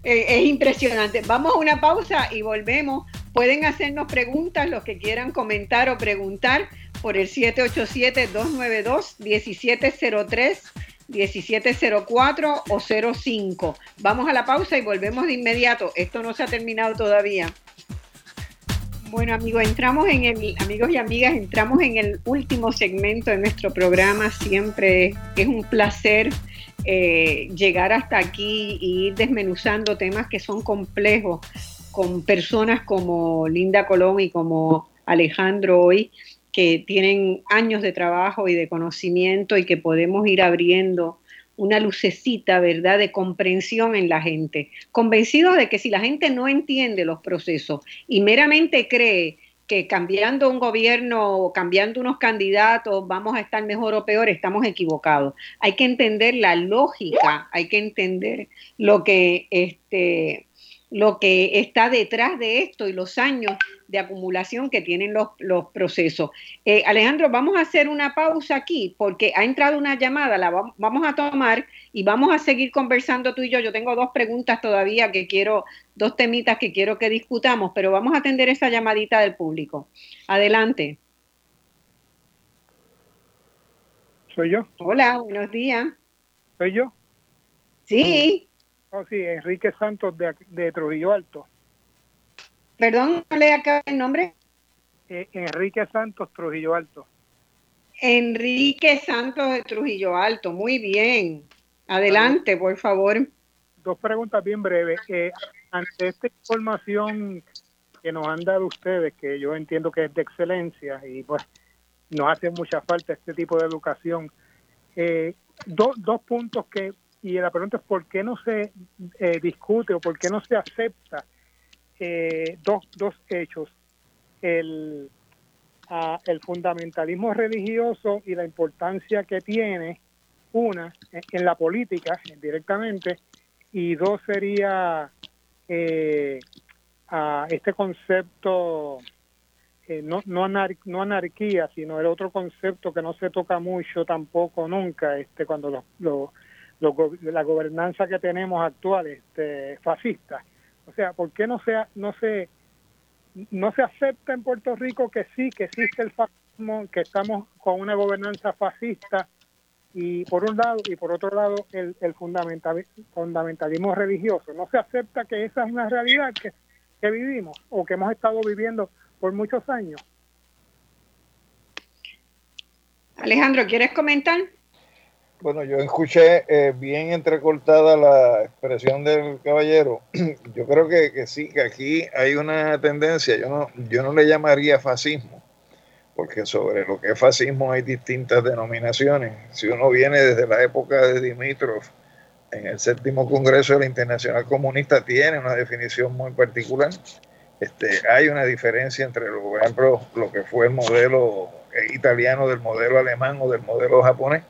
Eh, es impresionante. Vamos a una pausa y volvemos. Pueden hacernos preguntas, los que quieran comentar o preguntar por el 787-292-1703, 1704 o 05. Vamos a la pausa y volvemos de inmediato. Esto no se ha terminado todavía. Bueno, amigos, entramos en el, amigos y amigas, entramos en el último segmento de nuestro programa. Siempre es un placer eh, llegar hasta aquí y ir desmenuzando temas que son complejos con personas como Linda Colón y como Alejandro hoy que tienen años de trabajo y de conocimiento y que podemos ir abriendo una lucecita, ¿verdad?, de comprensión en la gente, convencidos de que si la gente no entiende los procesos y meramente cree que cambiando un gobierno o cambiando unos candidatos vamos a estar mejor o peor, estamos equivocados. Hay que entender la lógica, hay que entender lo que este lo que está detrás de esto y los años de acumulación que tienen los, los procesos. Eh, Alejandro, vamos a hacer una pausa aquí porque ha entrado una llamada, la vamos a tomar y vamos a seguir conversando tú y yo. Yo tengo dos preguntas todavía que quiero, dos temitas que quiero que discutamos, pero vamos a atender esa llamadita del público. Adelante. ¿Soy yo? Hola, buenos días. ¿Soy yo? Sí. Oh, sí, Enrique Santos de, de Trujillo Alto. Perdón, ¿no le acaba el nombre? Eh, Enrique Santos Trujillo Alto. Enrique Santos de Trujillo Alto, muy bien. Adelante, por favor. Dos preguntas bien breves. Eh, ante esta información que nos han dado ustedes, que yo entiendo que es de excelencia y pues nos hace mucha falta este tipo de educación, eh, dos puntos que y la pregunta es por qué no se eh, discute o por qué no se acepta eh, dos, dos hechos, el, el fundamentalismo religioso y la importancia que tiene, una, en, la política directamente, y dos sería eh, este concepto, no, no, no anarquía, sino el otro concepto que no se toca mucho tampoco nunca, este cuando los la gobernanza que tenemos actual este, fascista. O sea, ¿por qué no se, no se no se acepta en Puerto Rico que sí, que existe el fascismo, que estamos con una gobernanza fascista y por un lado y por otro lado el, el fundamentalismo religioso. No se acepta que esa es una realidad que, que vivimos o que hemos estado viviendo por muchos años. Alejandro, ¿quieres comentar? Bueno, yo escuché eh, bien entrecortada la expresión del caballero. Yo creo que, sí, que aquí hay una tendencia, yo no, yo no le llamaría fascismo, porque sobre lo que es fascismo hay distintas denominaciones. Si uno viene desde la época de Dimitrov, en el séptimo Congreso de la Internacional Comunista tiene una definición muy particular. Este, hay una diferencia entre, por ejemplo, lo que fue el modelo italiano del modelo alemán o del modelo japonés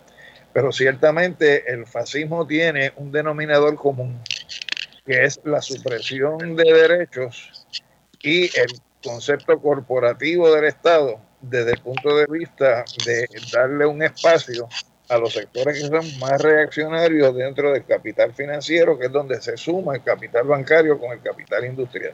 pero ciertamente el fascismo tiene un denominador común, que es la supresión de derechos y el concepto corporativo del Estado desde el punto de vista de darle un espacio a los sectores que son más reaccionarios dentro del capital financiero, que es donde se suma el capital bancario con el capital industrial.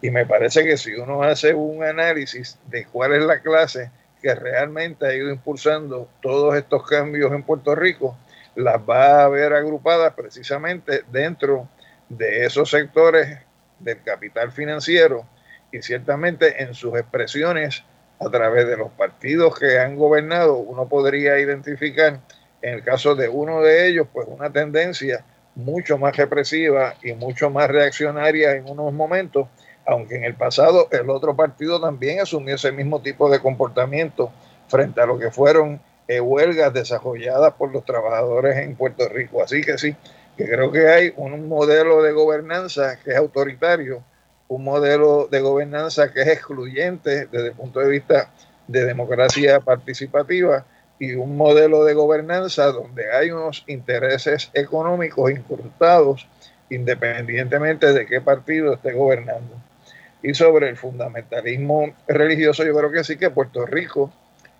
Y me parece que si uno hace un análisis de cuál es la clase que realmente ha ido impulsando todos estos cambios en Puerto Rico, las va a ver agrupadas precisamente dentro de esos sectores del capital financiero y ciertamente en sus expresiones a través de los partidos que han gobernado, uno podría identificar en el caso de uno de ellos, pues una tendencia mucho más represiva y mucho más reaccionaria en unos momentos, aunque en el pasado el otro partido también asumió ese mismo tipo de comportamiento frente a lo que fueron eh, huelgas desarrolladas por los trabajadores en Puerto Rico. Así que sí, que creo que hay un modelo de gobernanza que es autoritario, un modelo de gobernanza que es excluyente desde el punto de vista de democracia participativa y un modelo de gobernanza donde hay unos intereses económicos incrustados independientemente de qué partido esté gobernando. Y sobre el fundamentalismo religioso, yo creo que sí que Puerto Rico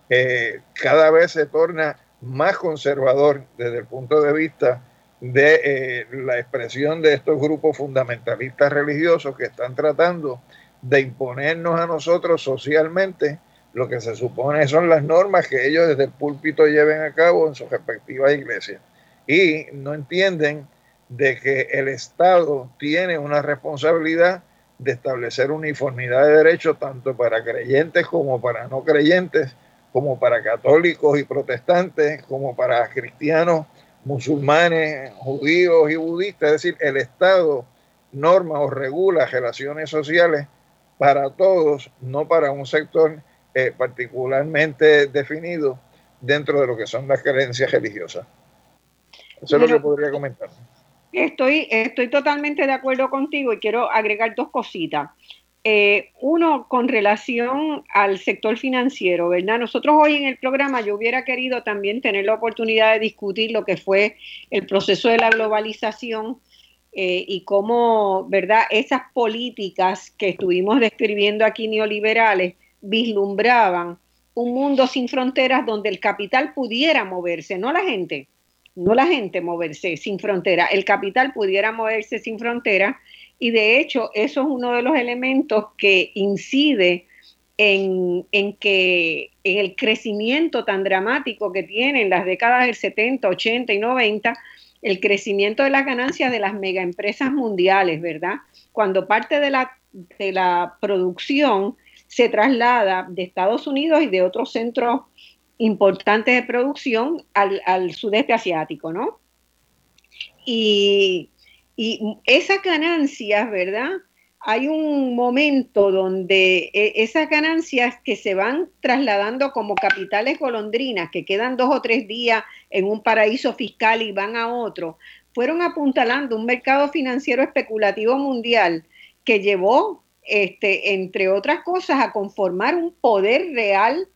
eh, cada vez se torna más conservador desde el punto de vista de eh, la expresión de estos grupos fundamentalistas religiosos que están tratando de imponernos a nosotros socialmente lo que se supone son las normas que ellos desde el púlpito lleven a cabo en sus respectivas iglesias. Y no entienden de que el Estado tiene una responsabilidad de establecer uniformidad de derechos tanto para creyentes como para no creyentes, como para católicos y protestantes, como para cristianos, musulmanes, judíos y budistas. Es decir, el Estado norma o regula relaciones sociales para todos, no para un sector eh, particularmente definido dentro de lo que son las creencias religiosas. Eso es lo que podría comentar. Estoy, estoy totalmente de acuerdo contigo y quiero agregar dos cositas. Eh, uno, con relación al sector financiero, ¿verdad? Nosotros hoy en el programa yo hubiera querido también tener la oportunidad de discutir lo que fue el proceso de la globalización eh, y cómo, ¿verdad? Esas políticas que estuvimos describiendo aquí neoliberales vislumbraban un mundo sin fronteras donde el capital pudiera moverse, no la gente, no la gente moverse sin frontera, el capital pudiera moverse sin frontera y de hecho eso es uno de los elementos que incide en, en, que en el crecimiento tan dramático que tienen las décadas del 70, 80 y 90, el crecimiento de las ganancias de las megaempresas mundiales, ¿verdad? Cuando parte de la, de la producción se traslada de Estados Unidos y de otros centros importantes de producción al, sudeste asiático, ¿no? Y, y esas ganancias, ¿verdad? Hay un momento donde e, esas ganancias que se van trasladando como capitales golondrinas, que quedan dos o tres días en un paraíso fiscal y van a otro, fueron apuntalando un mercado financiero especulativo mundial que llevó este, entre otras cosas, a conformar un poder real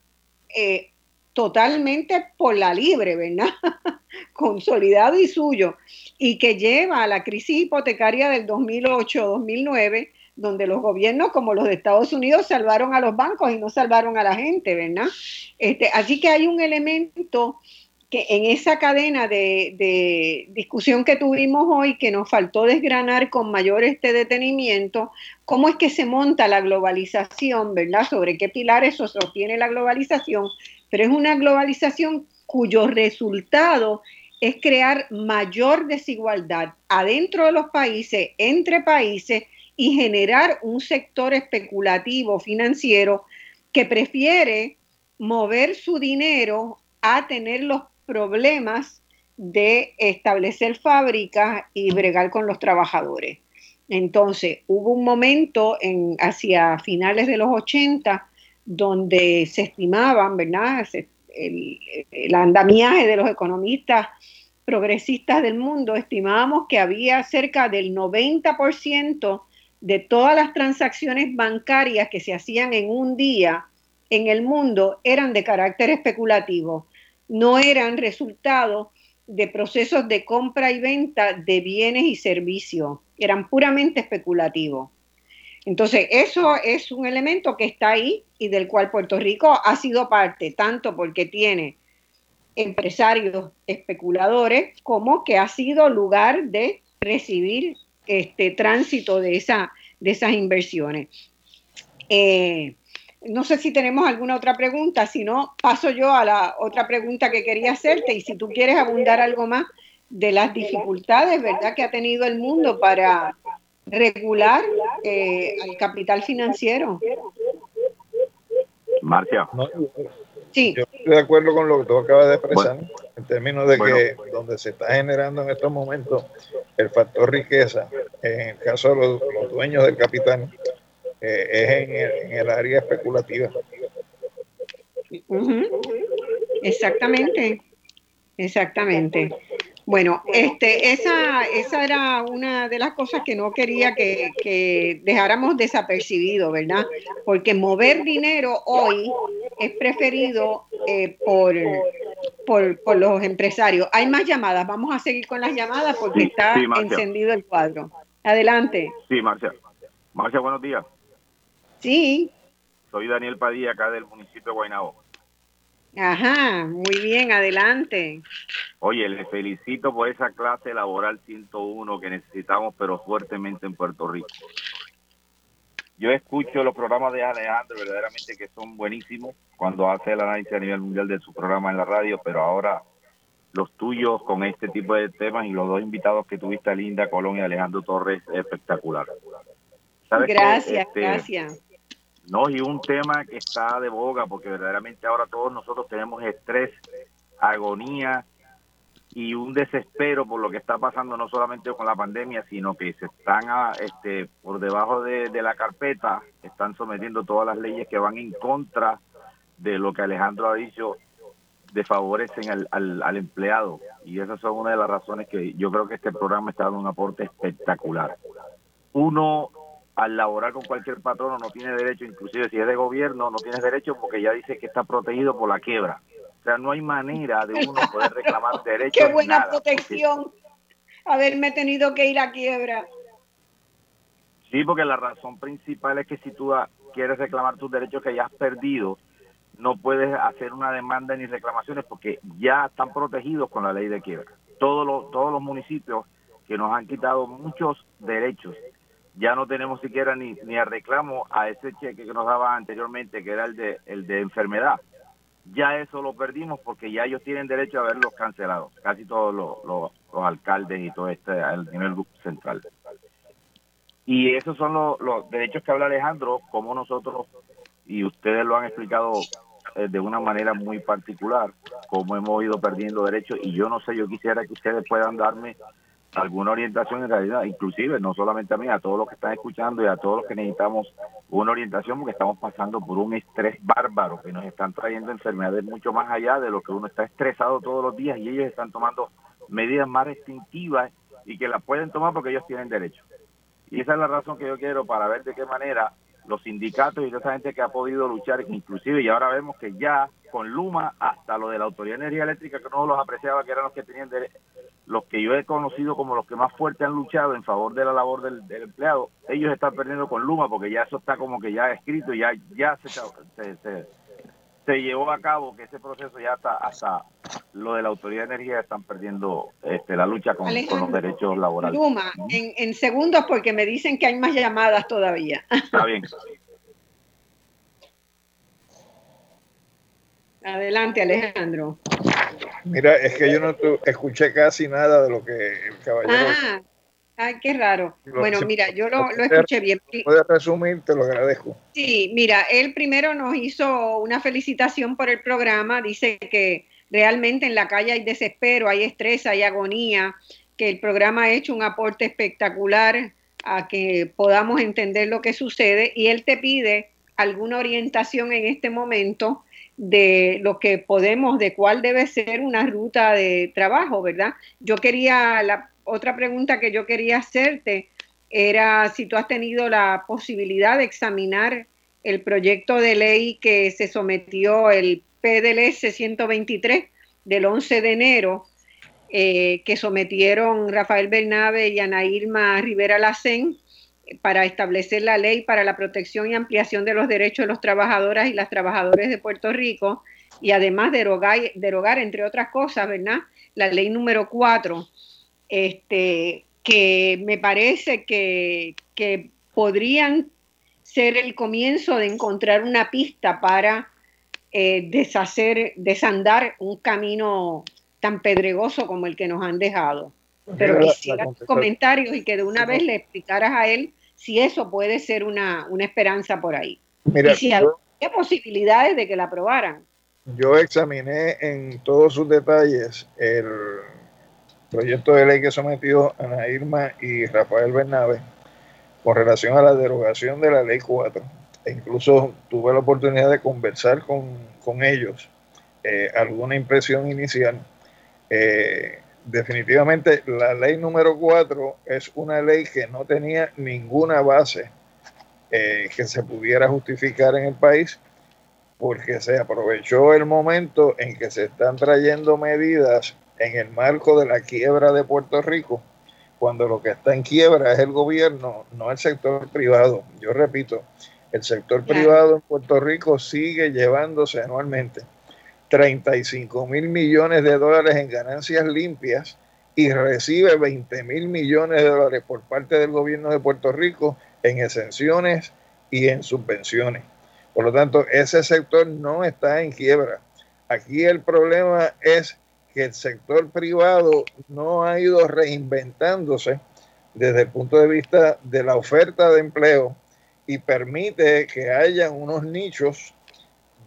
eh, totalmente por la libre, ¿verdad? Consolidado y suyo, y que lleva a la crisis hipotecaria del 2008-2009, donde los gobiernos como los de Estados Unidos salvaron a los bancos y no salvaron a la gente, ¿verdad? Este, así que hay un elemento que en esa cadena de, discusión que tuvimos hoy, que nos faltó desgranar con mayor este detenimiento, cómo es que se monta la globalización, ¿verdad? Sobre qué pilares sostiene la globalización, pero es una globalización cuyo resultado es crear mayor desigualdad adentro de los países, entre países, y generar un sector especulativo financiero que prefiere mover su dinero a tener los problemas de establecer fábricas y bregar con los trabajadores. Entonces, hubo un momento en, hacia finales de los 80 donde se estimaban, ¿verdad? El, andamiaje de los economistas progresistas del mundo, estimábamos que había cerca del 90% de todas las transacciones bancarias que se hacían en un día en el mundo eran de carácter especulativo no eran resultado de procesos de compra y venta de bienes y servicios, eran puramente especulativos. Entonces, eso es un elemento que está ahí y del cual Puerto Rico ha sido parte, tanto porque tiene empresarios especuladores como que ha sido lugar de recibir este tránsito de, esa, de esas inversiones. Eh, no sé si tenemos alguna otra pregunta, si no, paso yo a la otra pregunta que quería hacerte y si tú quieres abundar algo más de las dificultades, ¿verdad?, que ha tenido el mundo para regular eh, al capital financiero. Marcia. sí. Yo estoy de acuerdo con lo que tú acabas de expresar. términos de que donde se está generando en estos momentos el factor riqueza, en el caso de los, dueños del capital, eh, es en el, área especulativa. Exactamente, exactamente. Bueno, este, esa, esa era una de las cosas que no quería que, dejáramos desapercibido, ¿verdad? Porque mover dinero hoy es preferido eh, por, por, los empresarios. Hay más llamadas, vamos a seguir con las llamadas porque está encendido el cuadro. Adelante. Sí, Marcia. Marcia, buenos días. Sí. Soy Daniel Padilla, acá del municipio de Guaynabo. Ajá, muy bien, adelante. Oye, le felicito por esa clase laboral 101 que necesitamos, pero fuertemente en Puerto Rico. Yo escucho los programas de Alejandro, verdaderamente que son buenísimos cuando hace el análisis a nivel mundial de su programa en la radio, pero ahora los tuyos con este tipo de temas y los dos invitados que tuviste, Linda Colón y Alejandro Torres, espectacular. Gracias, este, gracias. No, y un tema que está de boga, porque verdaderamente ahora todos nosotros tenemos estrés, agonía y un desespero por lo que está pasando no solamente con la pandemia, sino que se están ah, este, por debajo de, la carpeta, están sometiendo todas las leyes que van en contra de lo que Alejandro ha dicho, de favorecen al, al, al empleado. Y esas son una de las razones que yo creo que este programa está dando un aporte espectacular. Uno al laborar con cualquier patrono no tiene derecho, inclusive si es de gobierno, no tienes derecho porque ya dice que está protegido por la quiebra. O sea, no hay manera de uno poder reclamar derechos. Qué buena protección haberme tenido que ir a quiebra. Sí, porque la razón principal es que si tú quieres reclamar tus derechos que ya has perdido, no puedes hacer una demanda ni reclamaciones porque ya están protegidos con la ley de quiebra. Todos los, todos los municipios que nos han quitado muchos derechos ya no tenemos siquiera ni, ni a reclamo a ese cheque que nos daba anteriormente, que era el de, el de enfermedad. Ya eso lo perdimos porque ya ellos tienen derecho a verlos cancelados, casi todos los, los, alcaldes y todo este al nivel central. Y esos son los, los derechos que habla Alejandro, como nosotros, y ustedes lo han explicado eh, de una manera muy particular, cómo hemos ido perdiendo derechos, y yo no sé, yo quisiera que ustedes puedan darme alguna orientación en realidad, inclusive no solamente a mí, a todos los que están escuchando y a todos los que necesitamos una orientación porque estamos pasando por un estrés bárbaro que nos están trayendo enfermedades mucho más allá de lo que uno está estresado todos los días y ellos están tomando medidas más restrictivas y que las pueden tomar porque ellos tienen derecho. Y esa es la razón que yo quiero para ver de qué manera los sindicatos y toda esa gente que ha podido luchar, inclusive, y ahora vemos que ya con Luma hasta lo de la Autoridad de Energía Eléctrica, que no los apreciaba, que eran los que tenían los que yo he conocido como los que más fuerte han luchado en favor de la labor del, empleado, ellos están perdiendo con Luma porque ya eso está como que ya escrito, ya ya se, se, se, llevó a cabo que ese proceso ya está hasta lo de la Autoridad de Energía están perdiendo este, la lucha con, los derechos laborales. Luma, en, en segundos porque me dicen que hay más llamadas todavía. Está bien. Adelante, Alejandro. Mira, es que yo no escuché casi nada de lo que el caballero. Ah, ay, qué raro. Bueno, mira, yo lo, lo escuché bien. Puedes resumir, te lo agradezco. Sí, mira, él primero nos hizo una felicitación por el programa. Dice que realmente en la calle hay desespero, hay estrés, hay agonía, que el programa ha hecho un aporte espectacular a que podamos entender lo que sucede y él te pide alguna orientación en este momento de lo que podemos, de cuál debe ser una ruta de trabajo, ¿verdad? Yo quería, la otra pregunta que yo quería hacerte era si tú has tenido la posibilidad de examinar el proyecto de ley que se sometió el PDLS 123 del 11 de enero, eh, que sometieron Rafael Bernabe y Ana Irma Rivera Lacén para establecer la ley para la protección y ampliación de los derechos de los trabajadoras y las trabajadoras de Puerto Rico y además derogar, derogar entre otras cosas, ¿verdad? La ley número 4, este, que me parece que, que podrían ser el comienzo de encontrar una pista para eh, deshacer, desandar un camino tan pedregoso como el que nos han dejado. Pero quisiera comentarios y que de una vez le explicaras a él si eso puede ser una, esperanza por ahí. y si había posibilidades de que la aprobaran. yo examiné en todos sus detalles el proyecto de ley que sometió Ana Irma y Rafael Bernabe con relación a la derogación de la ley 4. E incluso tuve la oportunidad de conversar con, con ellos, eh, alguna impresión inicial. Eh, definitivamente la ley número 4 es una ley que no tenía ninguna base eh, que se pudiera justificar en el país porque se aprovechó el momento en que se están trayendo medidas en el marco de la quiebra de Puerto Rico, cuando lo que está en quiebra es el gobierno, no el sector privado. Yo repito, el sector privado en Puerto Rico sigue llevándose anualmente 35 mil millones de dólares en ganancias limpias y recibe 20 mil millones de dólares por parte del gobierno de Puerto Rico en exenciones y en subvenciones. Por lo tanto, ese sector no está en quiebra. Aquí el problema es que el sector privado no ha ido reinventándose desde el punto de vista de la oferta de empleo y permite que haya unos nichos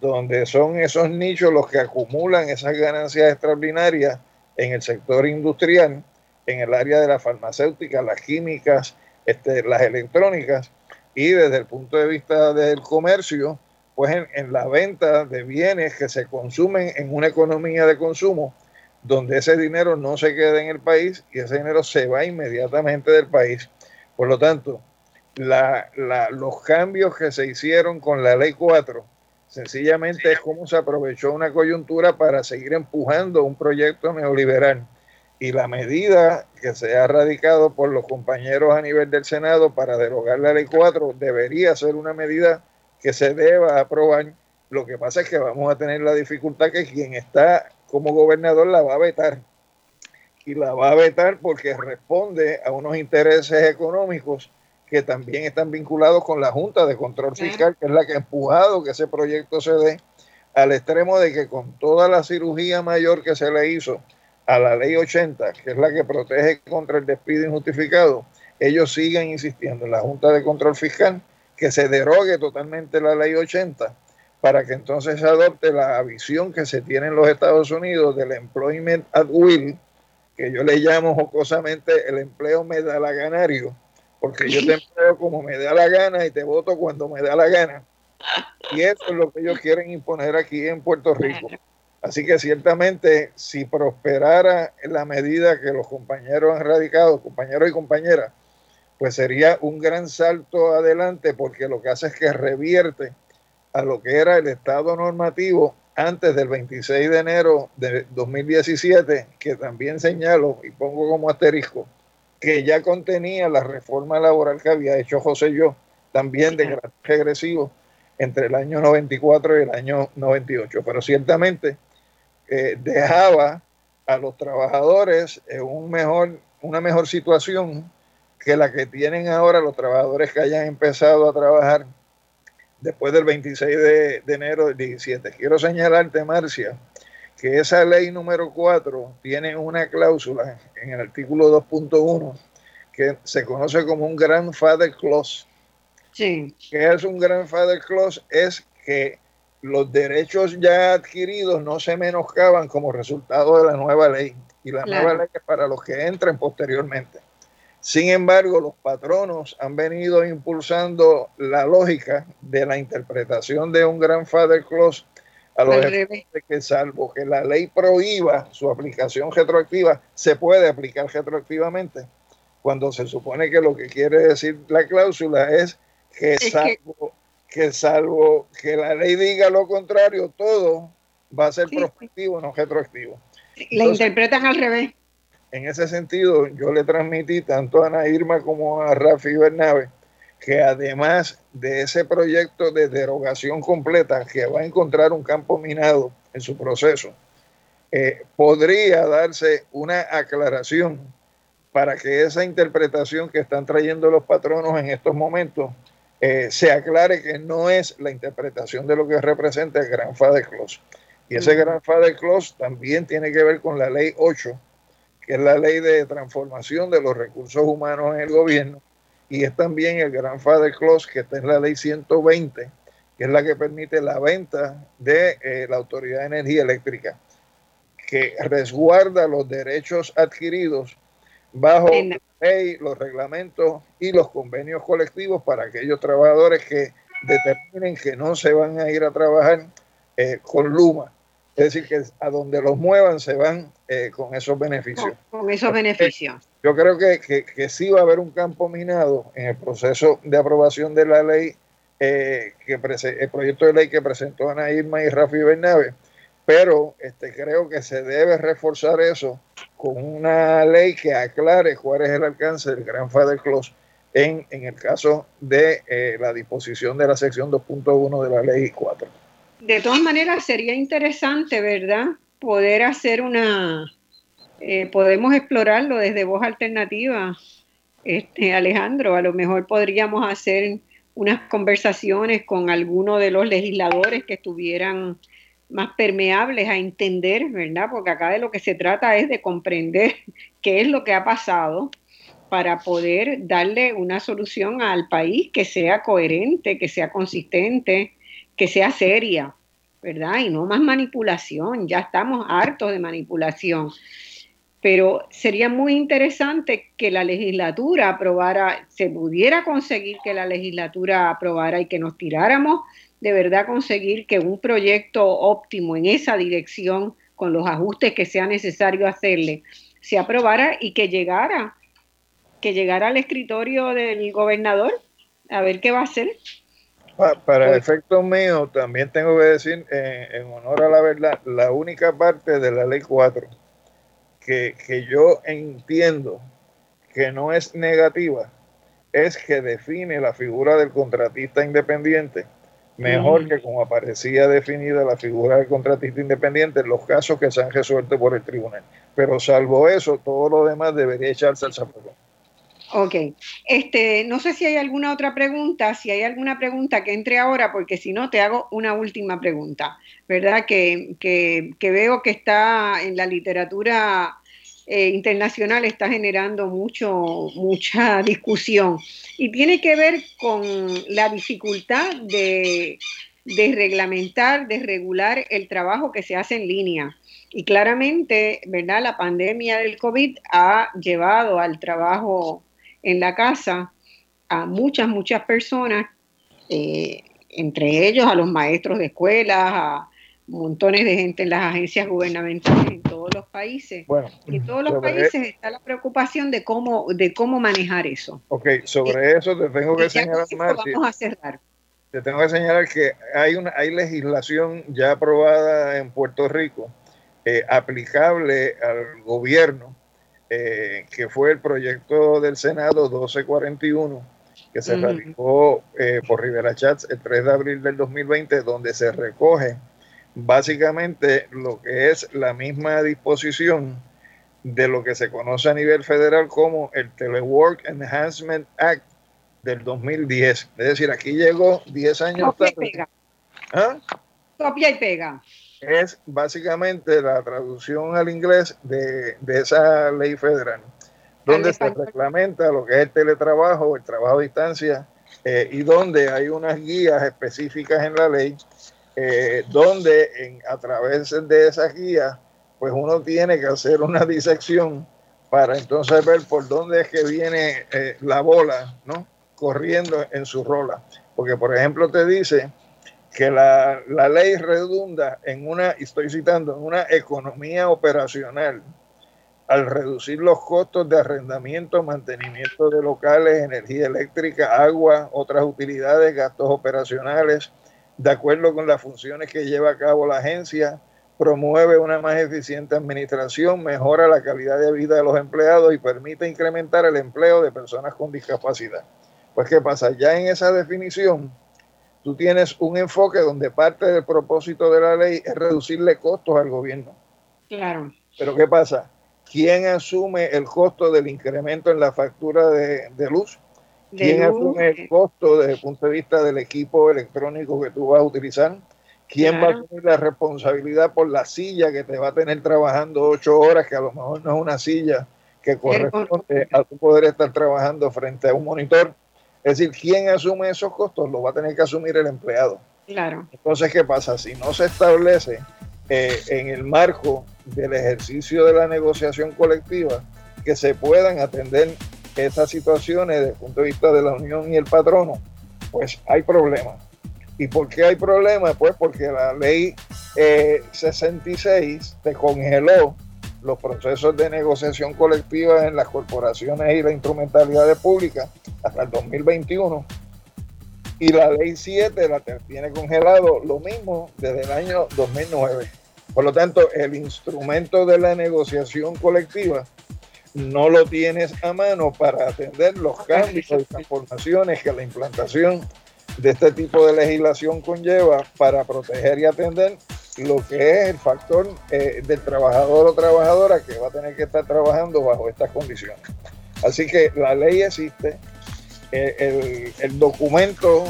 donde son esos nichos los que acumulan esas ganancias extraordinarias en el sector industrial, en el área de la farmacéutica, las químicas, este, las electrónicas, y desde el punto de vista del comercio, pues en, la venta de bienes que se consumen en una economía de consumo, donde ese dinero no se queda en el país y ese dinero se va inmediatamente del país. Por lo tanto, los cambios que se hicieron con la ley 4, sencillamente es como se aprovechó una coyuntura para seguir empujando un proyecto neoliberal y la medida que se ha radicado por los compañeros a nivel del Senado para derogar la ley 4 debería ser una medida que se deba aprobar. Lo que pasa es que vamos a tener la dificultad que quien está como gobernador la va a vetar. Y la va a vetar porque responde a unos intereses económicos que también están vinculados con la Junta de Control Fiscal, que es la que ha empujado que ese proyecto se dé al extremo de que con toda la cirugía mayor que se le hizo a la ley 80, que es la que protege contra el despido injustificado, ellos siguen insistiendo en la Junta de Control Fiscal que se derogue totalmente la ley 80 para que entonces se adopte la visión que se tiene en los Estados Unidos del employment at will, que yo le llamo jocosamente el empleo medalaganario, porque yo te empleo como me da la gana y te voto cuando me da la gana. Y eso es lo que ellos quieren imponer aquí en Puerto Rico. Así que ciertamente si prosperara la medida que los compañeros han radicado, compañeros y compañeras, pues sería un gran salto adelante porque lo que hace es que revierte a lo que era el estado normativo antes del 26 de enero de 2017, que también señalo y pongo como asterisco, que ya contenía la reforma laboral que había hecho José Yo, también de regresivo, entre el año 94 y el año 98. Pero ciertamente eh, dejaba a los trabajadores en un mejor, una mejor situación que la que tienen ahora los trabajadores que hayan empezado a trabajar después del 26 de, enero del 17. Quiero señalarte, Marcia, que esa ley número 4 tiene una cláusula en el artículo 2.1 que se conoce como un grandfather clause. Sí. ¿Qué es un grandfather clause? Es que los derechos ya adquiridos no se menoscaban como resultado de la nueva ley. Y la nueva ley es para los que entren posteriormente. Sin embargo, los patronos han venido impulsando la lógica de la interpretación de un grandfather clause a los que salvo que la ley prohíba su aplicación retroactiva, se puede aplicar retroactivamente. Cuando se supone que lo que quiere decir la cláusula es que salvo que salvo que la ley diga lo contrario, todo va a ser prospectivo, no retroactivo. La interpretan al revés. En ese sentido, yo le transmití tanto a Ana Irma como a Rafi Bernabe que además de ese proyecto de derogación completa que va a encontrar un campo minado en su proceso, eh, podría darse una aclaración para que esa interpretación que están trayendo los patronos en estos momentos eh, se aclare que no es la interpretación de lo que representa el Grandfather Clause. Y ese Grandfather Clause también tiene que ver con la ley 8, que es la ley de transformación de los recursos humanos en el gobierno, y es también el Grandfather Clause, que está en la ley 120, que es la que permite la venta de eh, la Autoridad de Energía Eléctrica, que resguarda los derechos adquiridos bajo la ley, los reglamentos y los convenios colectivos para aquellos trabajadores que determinen que no se van a ir a trabajar eh, con Luma. Es decir, que a donde los muevan se van eh, con esos beneficios. Con, esos beneficios. Yo creo que, que, sí va a haber un campo minado en el proceso de aprobación de la ley, eh, que el proyecto de ley que presentó Ana Irma y Rafi Bernabe, pero este, creo que se debe reforzar eso con una ley que aclare cuál es el alcance del Gran Father Clause en, en el caso de eh, la disposición de la sección 2.1 de la ley 4. De todas maneras, sería interesante, ¿verdad? Poder hacer una, eh, podemos explorarlo desde voz alternativa, este, Alejandro, a lo mejor podríamos hacer unas conversaciones con alguno de los legisladores que estuvieran más permeables a entender, ¿verdad? Porque acá de lo que se trata es de comprender qué es lo que ha pasado para poder darle una solución al país que sea coherente, que sea consistente, que sea seria, ¿verdad? Y no más manipulación, ya estamos hartos de manipulación. Pero sería muy interesante que la legislatura aprobara, se pudiera conseguir que la legislatura aprobara y que nos tiráramos de verdad conseguir que un proyecto óptimo en esa dirección, con los ajustes que sea necesario hacerle, se aprobara y que llegara que llegara al escritorio del gobernador a ver qué va a hacer. Para el efecto mío, también tengo que decir, eh, en honor a la verdad, la única parte de la ley 4 que, que yo entiendo que no es negativa es que define la figura del contratista independiente mejor que como aparecía definida la figura del contratista independiente en los casos que se han resuelto por el tribunal. Pero salvo eso, todo lo demás debería echarse al zapato. Ok, este, no sé si hay alguna otra pregunta, si hay alguna pregunta que entre ahora, porque si no te hago una última pregunta, ¿verdad? Que, que, veo que está en la literatura eh, internacional, está generando mucho, mucha discusión y tiene que ver con la dificultad de, de reglamentar, de regular el trabajo que se hace en línea. Y claramente, ¿verdad? La pandemia del COVID ha llevado al trabajo en la casa a muchas, muchas personas, eh, entre ellos a los maestros de escuelas, a montones de gente en las agencias gubernamentales en todos los países. Bueno, en todos los países está la preocupación de cómo, de cómo manejar eso. Ok, sobre eso te tengo que señalar, Vamos a cerrar. Te tengo que señalar que hay, una, hay legislación ya aprobada en Puerto Rico eh, aplicable al gobierno eh, que fue el proyecto del Senado 1241, que se radicó eh, por Rivera Chats el 3 de abril del 2020, donde se recoge básicamente lo que es la misma disposición de lo que se conoce a nivel federal como el Telework Enhancement Act del 2010. Es decir, aquí llegó 10 años tarde. ¿Ah? Copia y pega es básicamente la traducción al inglés de, esa ley federal, donde se reglamenta lo que es el teletrabajo, el trabajo a distancia, eh, y donde hay unas guías específicas en la ley, eh, donde en, a través de esas guías, pues uno tiene que hacer una disección para entonces ver por dónde es que viene eh, la bola, ¿no? Corriendo en su rola. Porque, por ejemplo, te dice que la, ley redunda en una, estoy citando, en una economía operacional al reducir los costos de arrendamiento, mantenimiento de locales, energía eléctrica, agua, otras utilidades, gastos operacionales, de acuerdo con las funciones que lleva a cabo la agencia, promueve una más eficiente administración, mejora la calidad de vida de los empleados y permite incrementar el empleo de personas con discapacidad. Pues, ¿qué pasa? Ya en esa definición, tú tienes un enfoque donde parte del propósito de la ley es reducirle costos al gobierno. Claro. Pero ¿qué pasa? ¿Quién asume el costo del incremento en la factura de, luz? ¿Quién asume el costo desde el punto de vista del equipo electrónico que tú vas a utilizar? ¿Quién va a asumir la responsabilidad por la silla que te va a tener trabajando ocho horas, que a lo mejor no es una silla que corresponde a tu poder estar trabajando frente a un monitor? Es decir, ¿quién asume esos costos? Lo va a tener que asumir el empleado. Claro. Entonces, ¿qué pasa? Si no se establece eh, en el marco del ejercicio de la negociación colectiva que se puedan atender estas situaciones desde el punto de vista de la unión y el patrono, pues hay problemas. ¿Y por qué hay problemas? Pues porque la ley 66 eh, te congeló los procesos de negociación colectiva en las corporaciones y las instrumentalidades públicas hasta el 2021 y la ley 7 la tiene congelado lo mismo desde el año 2009. Por lo tanto, el instrumento de la negociación colectiva no lo tienes a mano para atender los cambios y transformaciones que la implantación de este tipo de legislación conlleva para proteger y atender lo que es el factor eh, del trabajador o trabajadora que va a tener que estar trabajando bajo estas condiciones. Así que la ley existe, eh, el, documento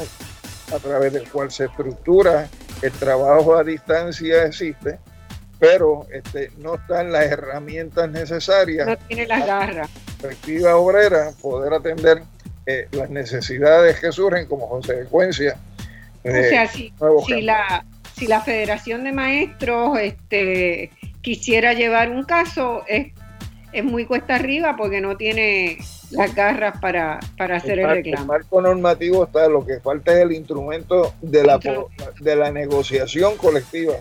a través del cual se estructura el trabajo a distancia existe, pero este, no están las herramientas necesarias. No tiene las garras. Perspectiva obrera, poder atender eh, las necesidades que surgen como consecuencia. o sea, si, si la, si la Federación de Maestros este, quisiera llevar un caso, es, es muy cuesta arriba porque no tiene las garras para, hacer el, reclamo. El marco normativo está, lo que falta es el instrumento de la, de la negociación colectiva.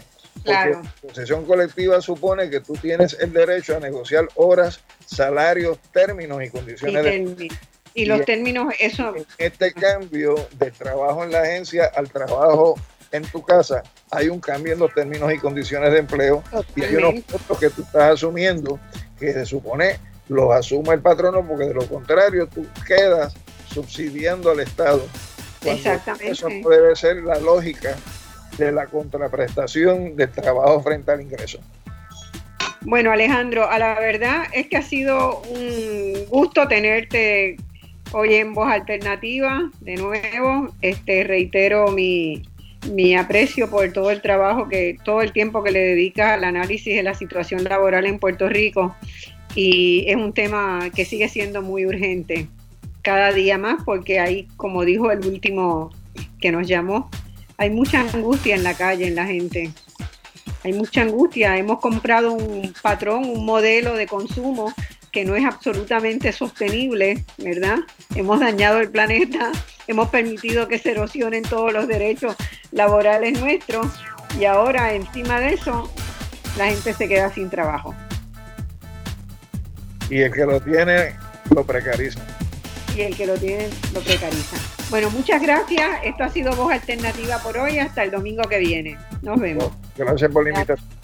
Claro. La negociación colectiva supone que tú tienes el derecho a negociar horas, salarios, términos y condiciones de... Y los términos, eso... este cambio de trabajo en la agencia al trabajo en tu casa, hay un cambio en los términos y condiciones de empleo y hay unos costos que tú estás asumiendo que se supone los asuma el patrono porque de lo contrario tú quedas subsidiando al Estado. Exactamente. Eso debe ser la lógica de la contraprestación del trabajo frente al ingreso. Bueno, Alejandro, a la verdad es que ha sido un gusto tenerte hoy en Voz Alternativa de nuevo. Este reitero mi, mi aprecio por todo el trabajo que todo el tiempo que le dedica al análisis de la situación laboral en Puerto Rico y es un tema que sigue siendo muy urgente cada día más porque hay, como dijo el último que nos llamó, hay mucha angustia en la calle, en la gente. Hay mucha angustia. Hemos comprado un patrón, un modelo de consumo que no es absolutamente sostenible, ¿verdad? Hemos dañado el planeta, hemos permitido que se erosionen todos los derechos laborales nuestros y ahora encima de eso la gente se queda sin trabajo y el que lo tiene lo precariza. Y el que lo tiene lo precariza. Bueno, muchas gracias. Esto ha sido Voz Alternativa por hoy. Hasta el domingo que viene. Nos vemos. Gracias por la invitación.